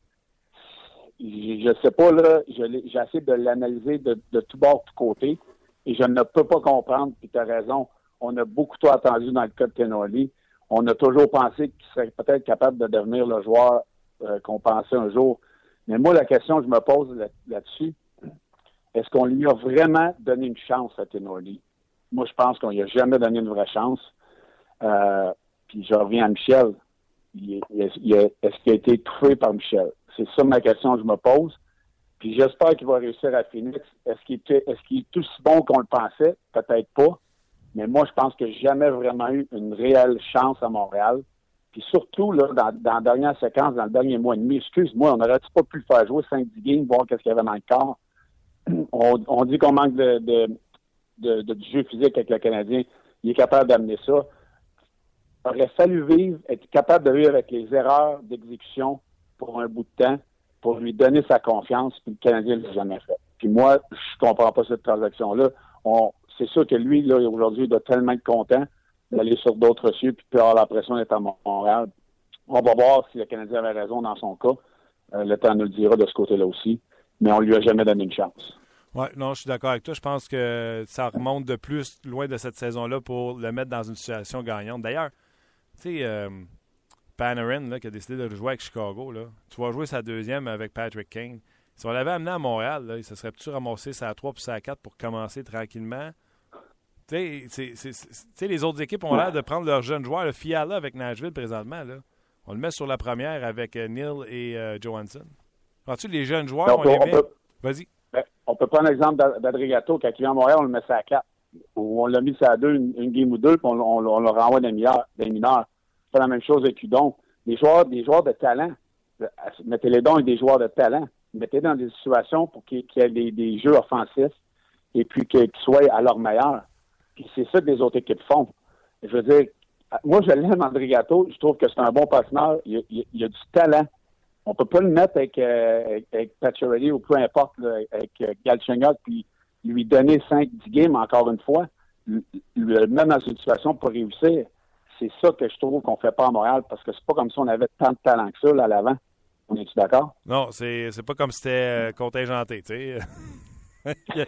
Je ne sais pas, là, j'ai essayé de l'analyser de, tout bord, de tout côté, et je ne peux pas comprendre, puis tu as raison, on a beaucoup trop attendu dans le cas de Tenordi on a toujours pensé qu'il serait peut-être capable de devenir le joueur euh, qu'on pensait un jour. Mais moi, la question que je me pose là-dessus, est-ce qu'on lui a vraiment donné une chance à Tenordi? Moi, je pense qu'on lui a jamais donné une vraie chance. Euh, puis je reviens à Michel. est-ce qu'il a été étouffé par Michel? C'est ça ma question que je me pose. Puis j'espère qu'il va réussir à Phoenix. Est-ce qu'il est, qu'il est aussi bon qu'on le pensait? Peut-être pas. Mais moi, je pense que jamais vraiment eu une réelle chance à Montréal. Puis surtout, là, dans, la dernière séquence, dans le dernier mois et demi, excuse-moi, on n'aurait pas pu le faire jouer 5-10 games, voir qu'est-ce qu'il y avait dans le corps? On, dit qu'on manque de, de, jeu physique avec le Canadien. Il est capable d'amener ça. Il aurait fallu vivre, être capable de vivre avec les erreurs d'exécution pour un bout de temps, pour lui donner sa confiance, puis le Canadien ne l'a jamais fait. Puis moi, je comprends pas cette transaction-là. On, c'est sûr que lui, là, aujourd'hui, il doit tellement être content d'aller sur d'autres cieux puis avoir l'impression d'être à Montréal. On va voir si le Canadien avait raison dans son cas. Euh, le temps nous le dira de ce côté-là aussi. Mais on lui a jamais donné une chance. Oui, non, je suis d'accord avec toi. Je pense que ça remonte de plus loin de cette saison-là pour le mettre dans une situation gagnante. D'ailleurs, tu sais, euh, Panarin, qui a décidé de jouer avec Chicago, là, tu vas jouer sa deuxième avec Patrick Kane. Si on l'avait amené à Montréal, là, il se serait pu ramasser sa 3 puis sa 4 pour commencer tranquillement? Tu sais, les autres équipes ont l'air de prendre leurs jeunes joueurs. Le Fiala avec Nashville présentement, là, on le met sur la première avec euh, Neil et euh, Johansson. Penses-tu les jeunes joueurs Donc, on, peut, Vas-y. ben, on peut prendre l'exemple d'A- d'Adrigato. Quand il vient à Montréal, on le met ça à 4. Ou on l'a mis ça à 2, une, une game ou deux, puis on, on- on le renvoie des mineurs. Des mineurs. La même chose avec Udon. Des joueurs, des joueurs de talent. Mettez-les donc avec des joueurs de talent. Mettez dans des situations pour qu'il y ait des, jeux offensifs et puis qu'ils soient à leur meilleur. Puis c'est ça que les autres équipes font. Je veux dire, moi, je l'aime, André Gatto. Je trouve que c'est un bon partenaire. Il, il- a du talent. On peut pas le mettre avec, euh, ou peu importe, avec euh, Galchenyuk, puis lui donner 5-10 games encore une fois. Le mettre dans une situation pour réussir. C'est ça que je trouve qu'on fait pas à Montréal, parce que c'est pas comme si on avait tant de talent que ça là, à l'avant. On est-tu d'accord? Non, c'est c'est pas comme si c'était euh, contingenté, tu sais. il, y a,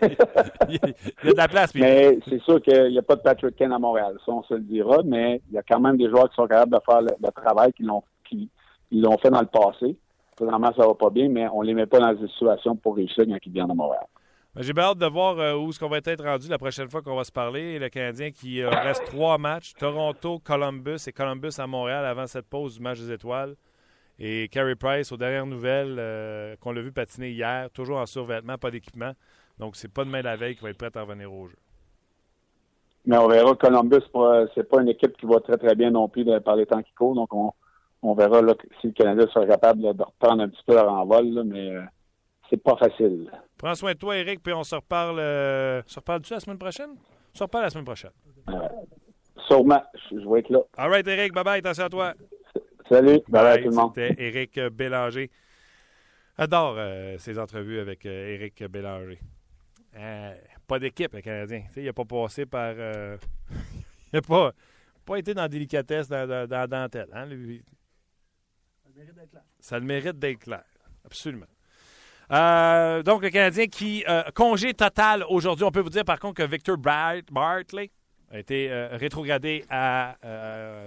il y a- il y a de la place. puis- Mais c'est sûr qu'il n'y a pas de Patrick Kane à Montréal, ça on se le dira, mais il y a quand même des joueurs qui sont capables de faire le, le travail qu'ils l'ont qui, ils l'ont fait dans le passé. Présentement, ça va pas bien, mais on les met pas dans des situations pour réussir quand ils viennent à Montréal. Ben, J'ai bien hâte de voir euh, où est-ce qu'on va être rendu la prochaine fois qu'on va se parler. Le Canadien qui euh, reste trois matchs. Toronto, Columbus et Columbus à Montréal avant cette pause du match des étoiles. Et Carey Price, aux dernières nouvelles, euh, qu'on l'a vu patiner hier, toujours en survêtement, pas d'équipement. Donc, c'est pas demain la veille qu'il va être prêt à revenir au jeu. Mais on verra. Columbus, c'est pas- une équipe qui va très très bien non plus par les temps qui courent, donc on, on verra là, si le Canada sera capable de reprendre un petit peu leur envol, mais euh, c'est pas facile. Prends soin de toi, Eric, puis on se reparle. Euh, se reparle-tu la semaine prochaine? On se reparle la semaine prochaine. Sûrement, je, je vais être là. All right, Eric, bye bye, attention à toi. Salut, bye bye Bye, tout le monde. C'était Éric Bélanger. Adore euh, ces entrevues avec euh, Éric Bélanger. Euh, pas d'équipe, le Canadien. Tu sais, il n'a pas passé par. euh, il n'a pas, pas été dans la délicatesse, dans, dans, dans la dentelle. Hein, lui. Ça le mérite d'être clair. Absolument. Euh, donc, le Canadien qui. euh, congé total aujourd'hui. On peut vous dire par contre que Victor Bart- Bartley a été euh, rétrogradé à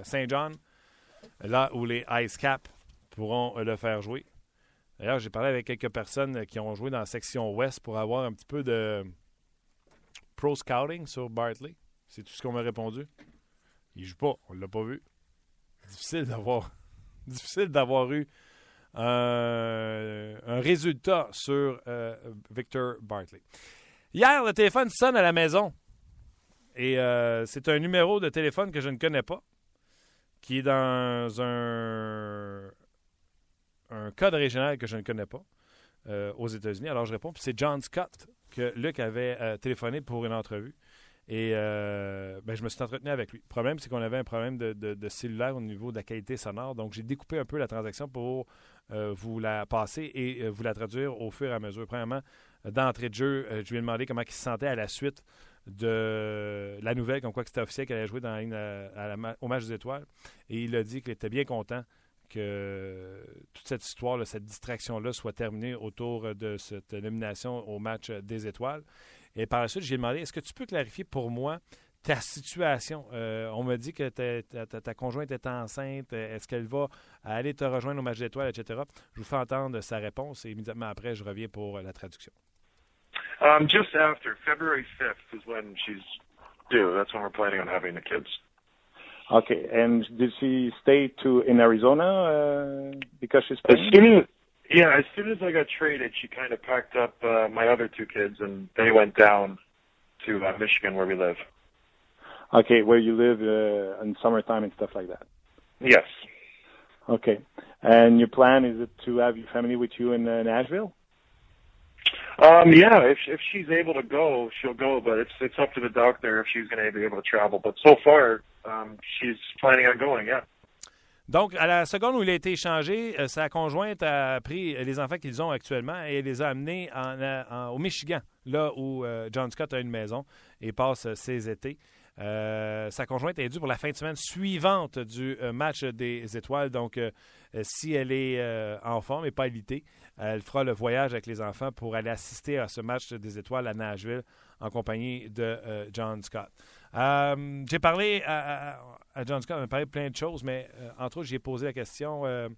Saint John là où les Ice Cap pourront le faire jouer. D'ailleurs, j'ai parlé avec quelques personnes qui ont joué dans la section ouest pour avoir un petit peu de pro scouting sur Bartley. C'est tout ce qu'on m'a répondu. Il joue pas, on l'a pas vu. Difficile d'avoir difficile d'avoir eu un, un résultat sur euh, Victor Bartley. Hier, le téléphone sonne à la maison. Et euh, c'est un numéro de téléphone que je ne connais pas qui est dans un, un code régional que je ne connais pas euh, aux États-Unis. Alors je réponds, puis c'est John Scott que Luc avait euh, téléphoné pour une entrevue. Et euh, ben, je me suis entretenu avec lui. Le problème, c'est qu'on avait un problème de, de- cellulaire au niveau de la qualité sonore. Donc, j'ai découpé un peu la transaction pour euh, vous la passer et euh, vous la traduire au fur et à mesure. Premièrement, d'entrée de jeu, je lui ai demandé comment il se sentait à la suite de la nouvelle, comme quoi que c'était officiel qu'elle allait jouer dans au match des étoiles. Et il a dit qu'il était bien content que toute cette histoire, cette distraction-là soit terminée autour de cette nomination au match des étoiles. Et par la suite, j'ai demandé, est-ce que tu peux clarifier pour moi ta situation? Euh, on m'a dit que ta, ta- ta- conjointe est enceinte. Est-ce qu'elle va aller te rejoindre au match des étoiles, etc.? Je vous fais entendre sa réponse et immédiatement après, je reviens pour la traduction. Um, just after February 5th is when she's due. That's when we're planning on having the kids. Okay, and did she stay to in Arizona uh, because she's As playing? soon as yeah, as soon as I got traded, she kind of packed up uh, my other two kids and they went down to uh, Michigan where we live. Okay, where you live uh, in summertime and stuff like that. Yes. Okay, and your plan is it to have your family with you in uh, Nashville? Um, yeah, if if she's able to go, she'll go, but it's it's up to the doctor if she's going to be able to travel. But so far, um, she's planning on going. Yeah. Donc, à la seconde où il a été échangé, euh, sa conjointe a pris les enfants qu'ils ont actuellement et les a amenés en, en- au Michigan, là où euh, John Scott a une maison et passe euh, ses étés. Euh, sa conjointe est due pour la fin de semaine suivante du euh, match des étoiles. Donc, euh, euh, si elle est euh, en forme et pas alitée, elle fera le voyage avec les enfants pour aller assister à ce match des étoiles à Nashville en compagnie de euh, John Scott. Euh, j'ai parlé à, John Scott, on a parlé de plein de choses, mais euh, entre autres, j'ai posé la question, euh,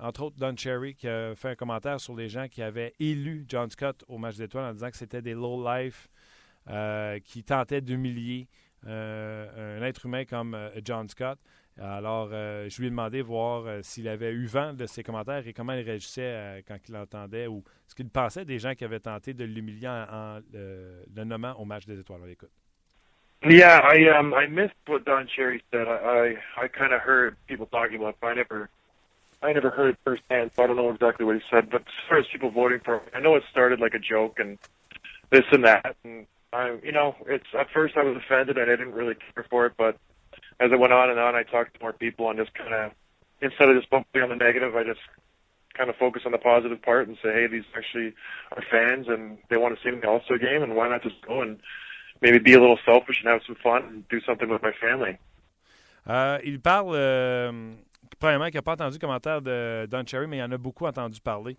entre autres, Don Cherry qui a fait un commentaire sur les gens qui avaient élu John Scott au match des étoiles en disant que c'était des low-life qui tentaient d'humilier un être humain comme John Scott. Alors, je lui ai demandé voir s'il avait eu vent de ses commentaires et comment il réagissait quand il entendait ou ce qu'il pensait des gens qui avaient tenté de l'humilier en, en, le nommant au match des étoiles. On l'écoute. Yeah, I um I missed what Don Cherry said. I I, I kind of heard people talking about, it, but I never I never heard it firsthand, so I don't know exactly what he said. But as far as people voting for him, I know it started like a joke and this and that, and I you know it's at first I was offended and I didn't really care for it, but as it went on and on, I talked to more people and just kind of instead of just focusing on the negative, I just kind of focus on the positive part and say, hey, these actually are fans and they want to see me All-Star game, and why not just go and maybe be a little selfish and have some fun and do something with my family. Euh, il parle, euh, premièrement, qu'il n'a pas entendu le commentaire de Don Cherry, mais il en a beaucoup entendu parler.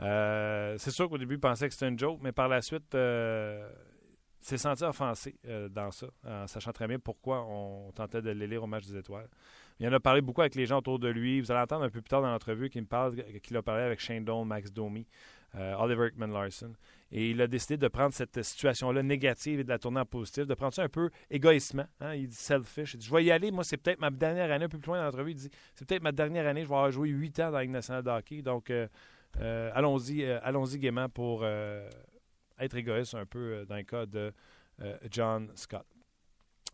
Euh, c'est sûr qu'au début, il pensait que c'était une joke, mais par la suite, s'est senti offensé dans ça, en sachant très bien pourquoi on tentait de l'élire au match des étoiles. Il en a parlé beaucoup avec les gens autour de lui. Vous allez entendre un peu plus tard dans l'entrevue qu'il me parle qu'il a parlé avec Shane Doan, Max Domi, Oliver Ekman Larson. Et il a décidé de prendre cette situation-là négative et de la tourner en positif, de prendre ça un peu égoïsement. Hein? Il dit selfish. Il dit Je vais y aller. Moi, c'est peut-être ma dernière année, un peu plus loin dans l'entrevue. Il dit C'est peut-être ma dernière année. Je vais avoir joué huit ans dans la Ligue nationale de hockey. Donc, euh, euh, allons-y euh, allons-y gaiement pour euh, être égoïste un peu euh, dans le cas de euh, John Scott.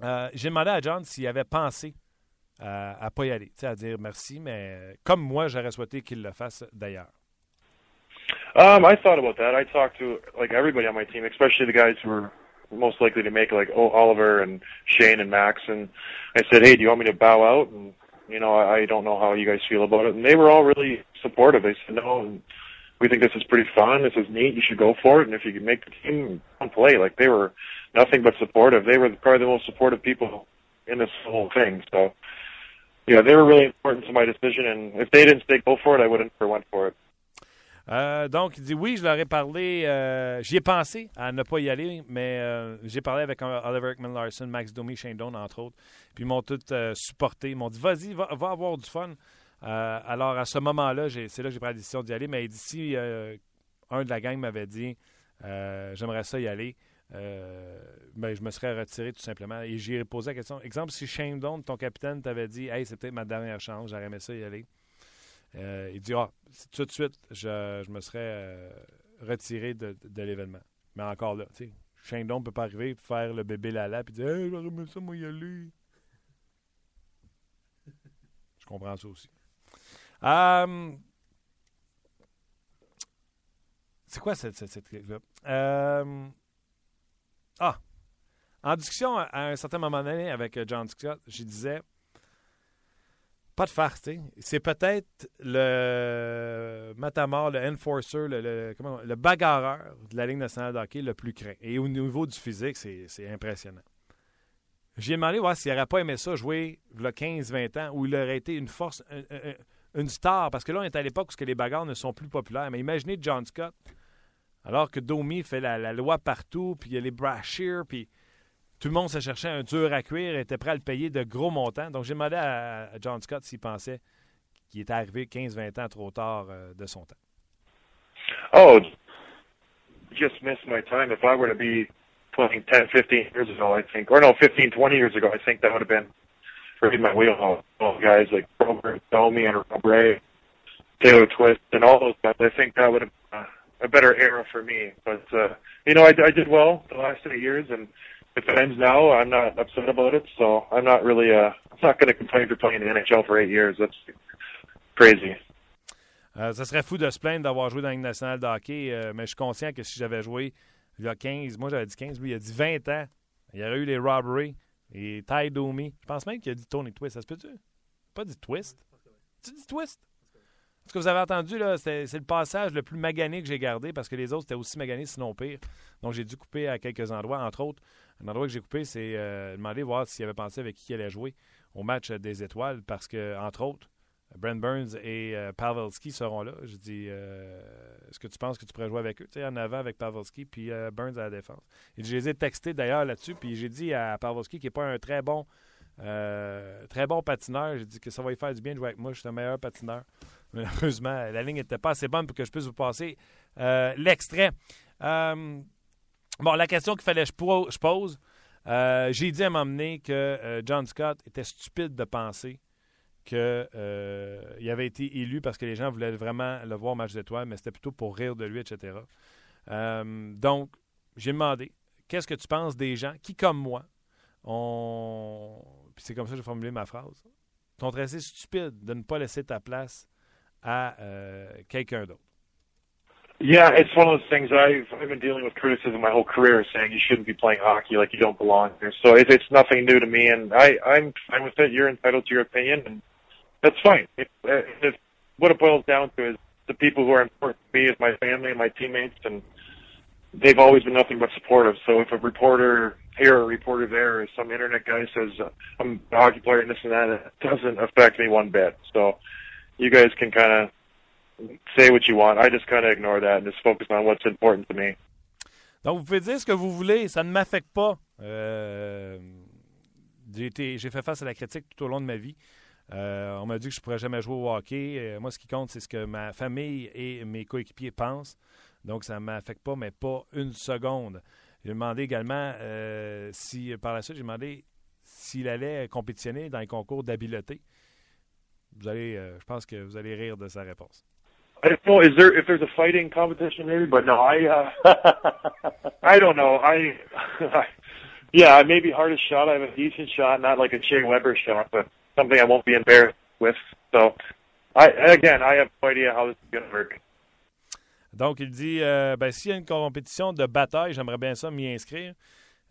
Euh, J'ai demandé à John s'il avait pensé à ne pas y aller, à dire merci, mais euh, comme moi, j'aurais souhaité qu'il le fasse d'ailleurs. Um, I thought about that. I talked to like everybody on my team, especially the guys who were most likely to make like Oliver and Shane and Max. And I said, "Hey, do you want me to bow out?" And you know, I, I don't know how you guys feel about it. And they were all really supportive. They said, "No, and we think this is pretty fun. This is neat. You should go for it. And if you can make the team, come play." Like they were nothing but supportive. They were probably the most supportive people in this whole thing. So, yeah, they were really important to my decision. And if they didn't say go for it, I would have never went for it. Euh, donc, il dit oui, je leur ai parlé. euh, J'y ai pensé à ne pas y aller, mais euh, j'ai parlé avec euh, Oliver Ekman Larson, Max Domi, Shane Doan, entre autres. Puis ils m'ont tous supporté. Ils m'ont dit vas-y, va, va avoir du fun. Alors, à ce moment-là, c'est là que j'ai pris la décision d'y aller. Mais d'ici, un de la gang m'avait dit j'aimerais ça y aller. Ben, je me serais retiré tout simplement. Et j'ai posé la question. Exemple, si Shane Doan, ton capitaine, t'avait dit Hey, c'est peut-être ma dernière chance, j'aurais aimé ça y aller. Euh, il dit Ah, tout de suite, je, je me serais euh, retiré de, l'événement. Mais encore là, tu sais, ne peut pas arriver, faire le bébé Lala, puis dire Hey, j'aurais aimé ça, moi, y aller. Je comprends ça aussi. Euh, c'est quoi cette, cette, cette là ah, en discussion à un certain moment donné avec John Scott, je disais pas de farce, tu sais. C'est peut-être le matamor, le enforcer, le, le- comment- le bagarreur de la Ligue nationale de hockey le plus craint. Et au niveau du physique, c'est impressionnant. J'ai demandé voir s'il n'aurait pas aimé ça jouer il 15-20 ans, où il aurait été une force, un- un- une star. Parce que là, on est à l'époque où les bagarres ne sont plus populaires. Mais imaginez John Scott, alors que Domi fait la, la loi partout, puis il y a les Brashear, puis tout le monde se cherchait un dur à cuire et était prêt à le payer de gros montants. Donc, j'ai demandé à, John Scott s'il pensait qu'il était arrivé 15-20 ans trop tard euh, de son temps. Oh, just missed my time. If I were to be playing 10, 15 years ago, I think, or no, 15, 20 years ago, I think that would have been really my wheelhouse. All guys like Brober, Domi, and Bray, Taylor Twist, and all those guys. I think that would have been a, better era for me. But, uh, you know, I, I did well the last eight years, and it now, I'm not upset about it. So I'm not really, uh, for playing in the NHL for eight years. That's crazy. Euh, ça serait fou de se plaindre d'avoir joué dans la Ligue nationale de hockey, euh, mais je suis conscient que si j'avais joué il y a 15, moi j'avais dit 15, lui il a dit 20 ans, il y aurait eu les Robbery et Ty Domi. Je pense même qu'il a dit Tony Twist. Ça se peut-tu? Pas dit Twist? Tu dis Twist? Ce que vous avez entendu, là, c'est le passage le plus magané que j'ai gardé parce que les autres étaient aussi maganés, sinon pire. Donc j'ai dû couper à quelques endroits. Entre autres, un endroit que j'ai coupé, c'est euh, demander voir s'il avait pensé avec qui il allait jouer au match des étoiles parce que, entre autres, Brent Burns et euh, Pavelski seront là. Je dis, euh, est-ce que tu penses que tu pourrais jouer avec eux? Tu sais, en avant avec Pavelski, puis euh, Burns à la défense. Et je les ai textés d'ailleurs là-dessus, puis j'ai dit à Pavelski, qui n'est pas un très bon, euh, très bon patineur, j'ai dit que ça va lui faire du bien de jouer avec moi. Je suis un meilleur patineur. Malheureusement, la ligne n'était pas assez bonne pour que je puisse vous passer euh, l'extrait. Euh, bon, la question qu'il fallait que je, po- je pose, euh, j'ai dit à m'emmener que euh, John Scott était stupide de penser qu'il euh, avait été élu parce que les gens voulaient vraiment le voir au match d'étoiles, mais c'était plutôt pour rire de lui, etc. Euh, donc, j'ai demandé, qu'est-ce que tu penses des gens qui, comme moi, ont... Puis c'est comme ça que j'ai formulé ma phrase. T'ont assez stupide de ne pas laisser ta place à quelqu'un d'autre? Yeah, it's one of those things. I've I've been dealing with criticism my whole career, saying you shouldn't be playing hockey, like you don't belong here. So it, it's nothing new to me, and I I'm fine with it. You're entitled to your opinion, and that's fine. If, if what it boils down to is the people who are important to me is my family and my teammates, and they've always been nothing but supportive. So if a reporter here a reporter there or some internet guy says I'm a hockey player and this and that, it doesn't affect me one bit. So you guys can kind of say what you want. I just kind of ignore that and just focus on what's important to me. Donc, vous pouvez dire ce que vous voulez, ça ne m'affecte pas. Euh, j'ai, fait face à la critique tout au long de ma vie. Euh, on m'a dit que je ne pourrais jamais jouer au hockey. Euh, moi, ce qui compte, c'est ce que ma famille et mes coéquipiers pensent. Donc, ça ne m'affecte pas, mais pas une seconde. J'ai demandé également si, par la suite, j'ai demandé s'il allait compétitionner dans les concours d'habileté. Vous allez, je pense que vous allez rire de sa réponse. I don't know. Is there if there's a fighting competition maybe? But no, I uh, I don't know. I yeah, maybe hardest shot. I have a decent shot, not like a Shea Weber shot, but something I won't be embarrassed with. So, I again, I have no idea how this is going to work. Donc, il dit euh, ben, s'il y a une compétition de bataille, j'aimerais bien ça m'y inscrire.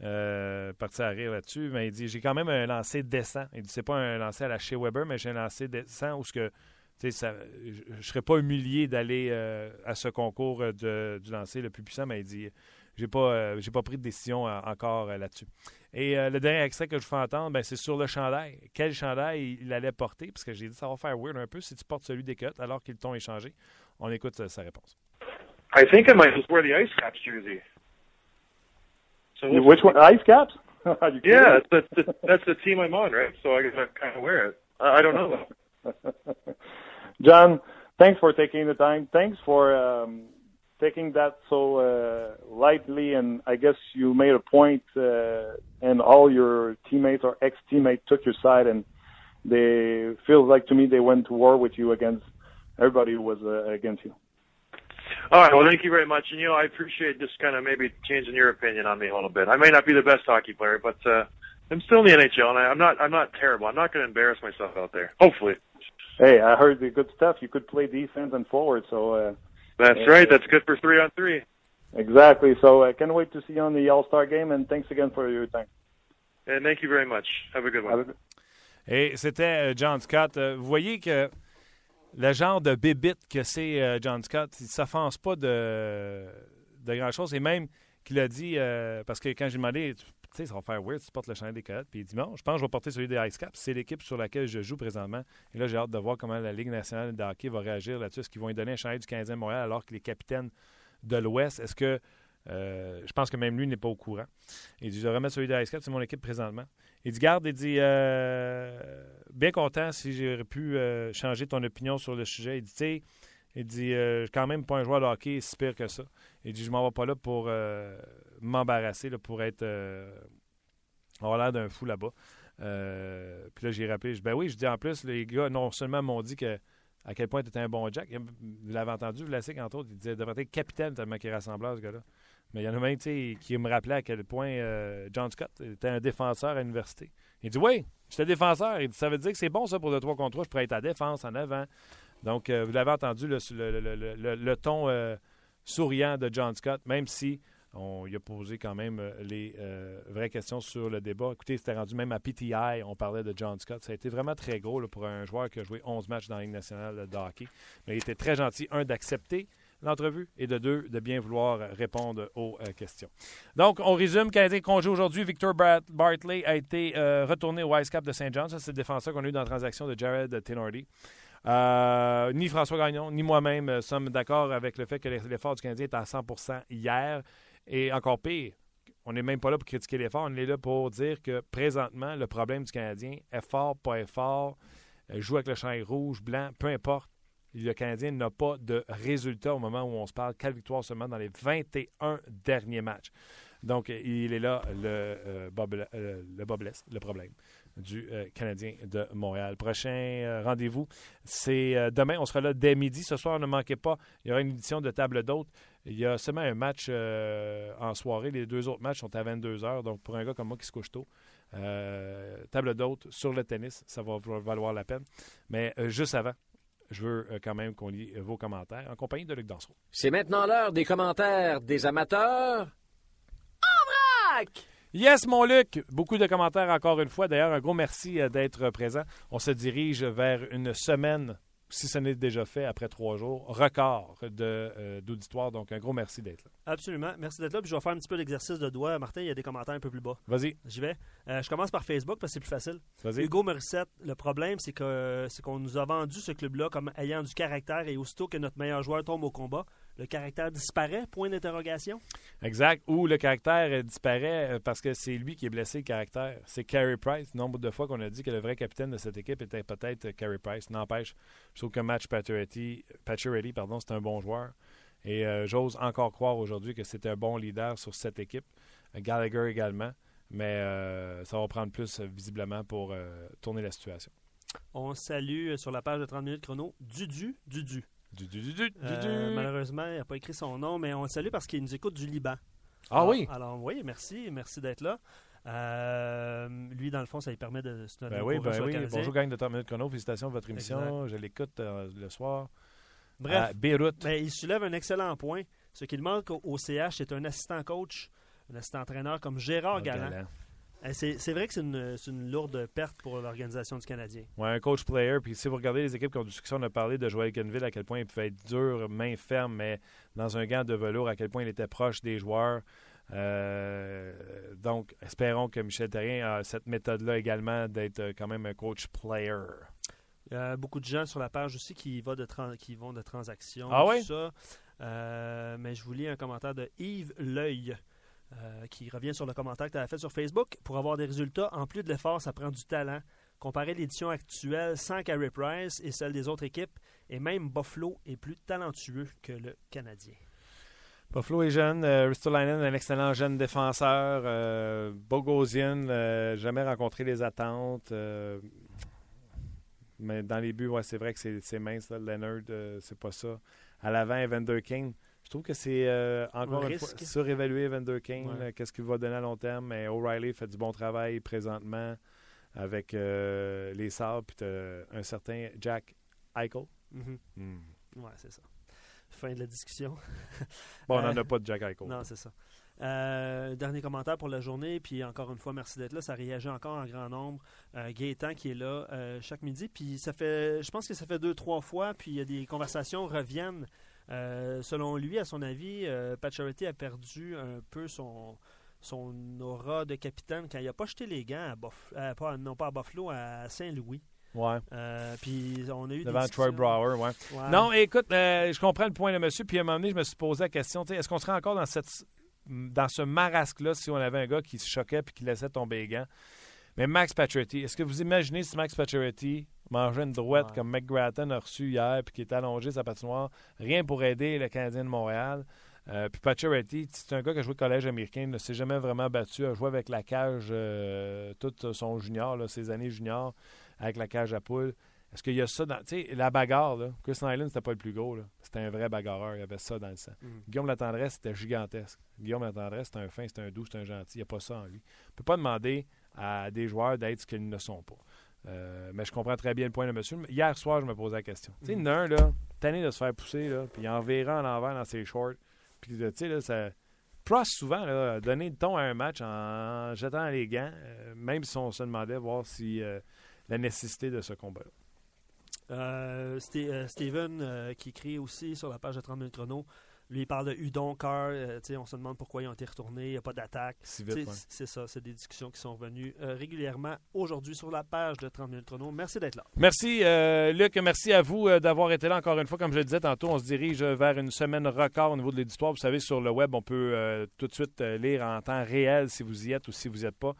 Euh, parti à rire là-dessus, mais il dit j'ai quand même un lancer décent. Il dit c'est pas un lancer à la chez Weber, mais j'ai un lancer décent où ce que ça, je ne serais pas humilié d'aller euh, à ce concours de, du lancer le plus puissant, mais il dit j'ai pas euh, j'ai pas pris de décision euh, encore euh, là-dessus. Et euh, le dernier extrait que je fais entendre, ben, c'est sur le chandail. Quel chandail il allait porter? Parce que j'ai dit ça va faire weird un peu si tu portes celui des Coyotes alors que le ton est changé. On écoute euh, sa réponse. I think I might just wear the Ice Caps jersey. So Which one? Ice Caps? Yeah, that's the, that's the team I'm on, right? So I gotta kind of wear it. I, I don't know. John, thanks for taking the time. Thanks for um, taking that so uh, lightly, and I guess you made a point, uh, and all your teammates or ex-teammates took your side, and they feels like to me they went to war with you against everybody who was uh, against you. All right. Well, thank you very much. And you know, I appreciate just kind of maybe changing your opinion on me a little bit. I may not be the best hockey player, but uh, I'm still in the NHL, and I, I'm not. I'm not terrible. I'm not going to embarrass myself out there. Hopefully. Hey, I heard the good stuff. You could play defense and forward, so uh, That's Yeah. right. That's good for three on three. exactly. So I can't wait to see you on the All Star game, and thanks again for your time. And thank you very much. Have a good one. A Et c'était euh, John Scott. Euh, Vous voyez que le genre de bébite que c'est euh, John Scott, il ne s'offense pas de, de grand-chose. Et même qu'il a dit, euh, parce que quand j'ai demandé, tu sais, ça va faire weird tu portes le chandail des Coyotes, puis il dit non, je pense que je vais porter celui des Ice Caps. C'est l'équipe sur laquelle je joue présentement. Et là, j'ai hâte de voir comment la Ligue nationale de hockey va réagir là-dessus. Est-ce qu'ils vont lui donner un chandail du 15e Montréal alors que les capitaines de l'Ouest, est-ce que. euh, je pense que même lui n'est pas au courant. Il dit Je mettre celui des Ice Caps, c'est mon équipe présentement. Il dit Garde, il dit euh, Bien content si j'aurais pu euh, changer ton opinion sur le sujet. Il dit Tu sais, il dit euh, Je suis quand même pas un joueur de hockey si pire que ça. Il dit Je m'en vais pas là pour euh, m'embarrasser, pour être. Euh, avoir l'air d'un fou là-bas. Puis là, j'ai rappelé, je ben oui, je dis en plus, les gars, non seulement m'ont dit que à quel point tu étais un bon Jack, vous l'avez entendu, Vlasic, entre autres, il disait, devrait être capitaine tellement qu'il est rassembleur, ce gars-là. Mais il y en a même, qui me rappelait à quel point John Scott était un défenseur à l'université. Il dit, oui, j'étais défenseur. Il dit, ça veut dire que c'est bon, ça, pour le 3 contre 3, je pourrais être à défense, en avant. Donc, euh, vous l'avez entendu, le, ton euh, souriant de John Scott, même si on y a posé quand même euh, les vraies questions sur le débat. Écoutez, c'était rendu même à PTI, on parlait de John Scott. Ça a été vraiment très gros pour un joueur qui a joué 11 matchs dans la Ligue nationale de hockey. Mais il était très gentil, un, d'accepter l'entrevue et de deux, de bien vouloir répondre aux questions. Donc, on résume. Canadien congé aujourd'hui. Victor Bart- Bartley a été retourné au Ice Cap de Saint John. C'est le défenseur qu'on a eu dans la transaction de Jared Tenordi. Euh, ni François Gagnon, ni moi-même euh, sommes d'accord avec le fait que l'effort du Canadien est à 100% hier. Et encore pire, on n'est même pas là pour critiquer l'effort, on est là pour dire que présentement, le problème du Canadien, effort, pas effort, euh, joue avec le chandail rouge, blanc, peu importe, le Canadien n'a pas de résultat au moment où on se parle. Quelle victoire seulement dans les 21 derniers matchs. Donc, il est là le, le Bobless, le problème. Du euh, Canadien de Montréal. Prochain euh, rendez-vous, c'est euh, demain. On sera là dès midi. Ce soir, ne manquez pas, il y aura une édition de table d'hôte. Il y a seulement un match en soirée. Les deux autres matchs sont à 22 h. Donc, pour un gars comme moi qui se couche tôt, table d'hôte sur le tennis, ça va valoir la peine. Mais juste avant, je veux quand même qu'on lit vos commentaires en compagnie de Luc Dansereau. C'est maintenant l'heure des commentaires des amateurs. En vrac! Yes, mon Luc! Beaucoup de commentaires encore une fois. D'ailleurs, un gros merci euh, d'être présent. On se dirige vers une semaine, si ce n'est déjà fait, après trois jours, record de, euh, d'auditoire. Donc, un gros merci d'être là. Absolument. Merci d'être là. Puis je vais faire un petit peu d'exercice de doigt. Martin, il y a des commentaires un peu plus bas. Vas-y, J'y vais. Euh, je commence par Facebook parce que c'est plus facile. vas-y. Hugo Morissette, le problème, c'est que c'est qu'on nous a vendu ce club-là comme ayant du caractère et aussitôt que notre meilleur joueur tombe au combat, le caractère disparaît, point d'interrogation. Exact. Ou le caractère euh, disparaît euh, parce que c'est lui qui est blessé, le caractère. C'est Carey Price. Nombre de fois qu'on a dit que le vrai capitaine de cette équipe était peut-être euh, Carey Price. N'empêche, je trouve que Match Pacioretty, pardon, c'est un bon joueur. Et euh, j'ose encore croire aujourd'hui que c'est un bon leader sur cette équipe. Gallagher également. Mais euh, ça va prendre plus, visiblement, pour euh, tourner la situation. On salue sur la page de 30 minutes chrono Dudu, Dudu. Du, du, du, du, du, Euh, malheureusement, il n'a pas écrit son nom, mais on le salue parce qu'il nous écoute du Liban. Ah Alors- oui? Alors oui, merci, merci d'être là. Euh, lui, dans le fond, ça lui permet de se donner Ben oui, ben oui. Bonjour, gang de 30 minutes chrono. Félicitations pour votre émission. Exact. Je l'écoute euh, le soir. Bref, À Beyrouth. ben, il soulève un excellent point. Ce qu'il manque au, CH, c'est un assistant coach, un assistant entraîneur comme Gérard Galland. Galland. Euh, C'est vrai que c'est une, lourde perte pour l'organisation du Canadien. Ouais, un coach player. Puis si vous regardez les équipes qui ont du succès, on a parlé de Joël Kenville, à quel point il pouvait être dur, main ferme, mais dans un gant de velours, à quel point il était proche des joueurs. Euh, donc, espérons que Michel Terrien a cette méthode-là également d'être euh, quand même un coach player. Il y a beaucoup de gens sur la page aussi qui, va de tran- qui vont de transactions. Ah tout oui? ça. Euh, mais je vous lis un commentaire de Yves L'Œil euh, qui revient sur le commentaire que tu as fait sur Facebook. Pour avoir des résultats, en plus de l'effort, ça prend du talent. Comparer l'édition actuelle sans Carey Price et celle des autres équipes, et même Buffalo est plus talentueux que le Canadien. Buffalo est jeune. Euh, Ristolainen, un excellent jeune défenseur. Euh, Bogosian, euh, jamais rencontré les attentes. Euh, mais dans les buts, c'est vrai que c'est mince. Là. Leonard, c'est pas ça. À l'avant, Evander King. Trouve que c'est euh, encore Un une fois surévalué, Evander King. Ouais. là, Qu'est-ce qu'il va donner à long terme? Mais O'Reilly fait du bon travail présentement avec euh, les Sabres. Puis un certain Jack Eichel. Mhm. Hmm. Ouais, c'est ça. Fin de la discussion. Bon, on n'en Euh, a pas de Jack Eichel. Non, c'est ça. Euh, dernier commentaire pour la journée, puis encore une fois, merci d'être là. Ça réagit encore en grand nombre. Euh, Gaétan qui est là euh, chaque midi, puis ça fait, je pense que ça fait deux, trois fois, puis il y a des conversations reviennent. Euh, selon lui, à son avis, euh, Pacioretty a perdu un peu son, son aura de capitaine quand il n'a pas jeté les gants à Buff- euh, pas, non pas à Buffalo, à Saint-Louis. Ouais. Euh, puis on a eu Devant des Troy. Brower, ouais. Ouais. Non, écoute, euh, je comprends le point de monsieur. Puis à un moment donné, je me suis posé la question, est-ce qu'on serait encore dans cette dans ce marasque-là si on avait un gars qui se choquait puis qui laissait tomber les gants? Mais Max Pacioretty, est-ce que vous imaginez si Max Pacioretty mangeait une droite Ouais. comme McGrattan a reçu hier puis qui est allongé sa patinoire, rien pour aider le Canadien de Montréal? Euh, puis Pacioretty, c'est un gars qui a joué au collège américain, ne s'est jamais vraiment battu, a joué avec la cage euh, tout son junior, là, ses années juniors, avec la cage à poule. Est-ce qu'il y a ça dans. Tu sais, la bagarre, là. Chris Nyland, c'était pas le plus gros. C'était un vrai bagarreur. Il y avait ça dans le sang. Mm. Guillaume Latendresse, c'était gigantesque. Guillaume Latendresse, c'était un fin, c'était un doux, c'était un gentil. Il n'y a pas ça en lui. On ne peut pas demander à des joueurs d'être ce qu'ils ne sont pas. Euh, mais je comprends très bien le point de monsieur. Hier soir, je me posais la question. Tu sais, il y en a un, là, tanné de se faire pousser, là, puis il enverra en envers dans ses shorts. Puis, tu sais, là, ça. Prost, souvent, là, donner le ton à un match en jetant les gants, euh, même si on se demandait voir si euh, la nécessité de ce combat-là. Euh, Ste- Steven euh, qui écrit aussi sur la page de 30 minutes chrono, lui il parle de Udon, Carr, euh, on se demande pourquoi ils ont été retournés, il n'y a pas d'attaque. Si ouais. C'est ça, c'est des discussions qui sont revenues euh, régulièrement aujourd'hui sur la page de 30 minutes chrono. Merci d'être là. Merci, euh, Luc. Merci à vous euh, d'avoir été là encore une fois. Comme je le disais tantôt, on se dirige vers une semaine record au niveau de l'éditoire. Vous savez, sur le web, on peut tout de suite lire en temps réel si vous y êtes ou si vous n'y êtes pas.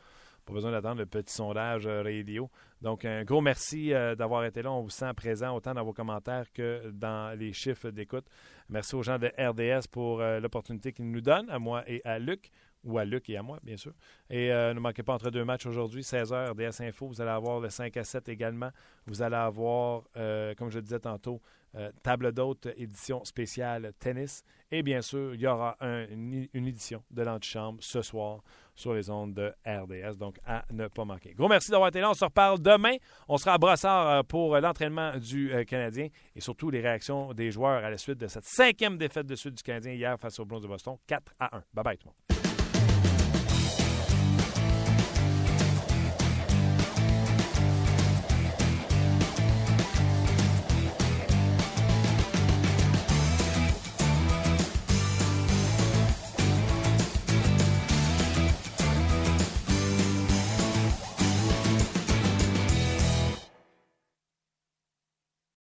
Pas besoin d'attendre le petit sondage euh, radio. Donc, un gros merci euh, d'avoir été là. On vous sent présent autant dans vos commentaires que dans les chiffres d'écoute. Merci aux gens de RDS pour euh, l'opportunité qu'ils nous donnent, à moi et à Luc. Ou à Luc et à moi, bien sûr. Et euh, ne manquez pas entre deux matchs aujourd'hui, 16h, DS Info, vous allez avoir le 5 à 7 également. Vous allez avoir, euh, comme je le disais tantôt, euh, table d'hôte édition spéciale tennis. Et bien sûr, il y aura un- une, édition de l'antichambre ce soir sur les ondes de RDS. Donc, à ne pas manquer. Gros merci d'avoir été là. On se reparle demain. On sera à Brossard euh, pour l'entraînement du Canadien et surtout les réactions des joueurs à la suite de cette cinquième défaite de suite du Canadien hier face aux Blues de Boston. 4 à 1. Bye bye tout le monde.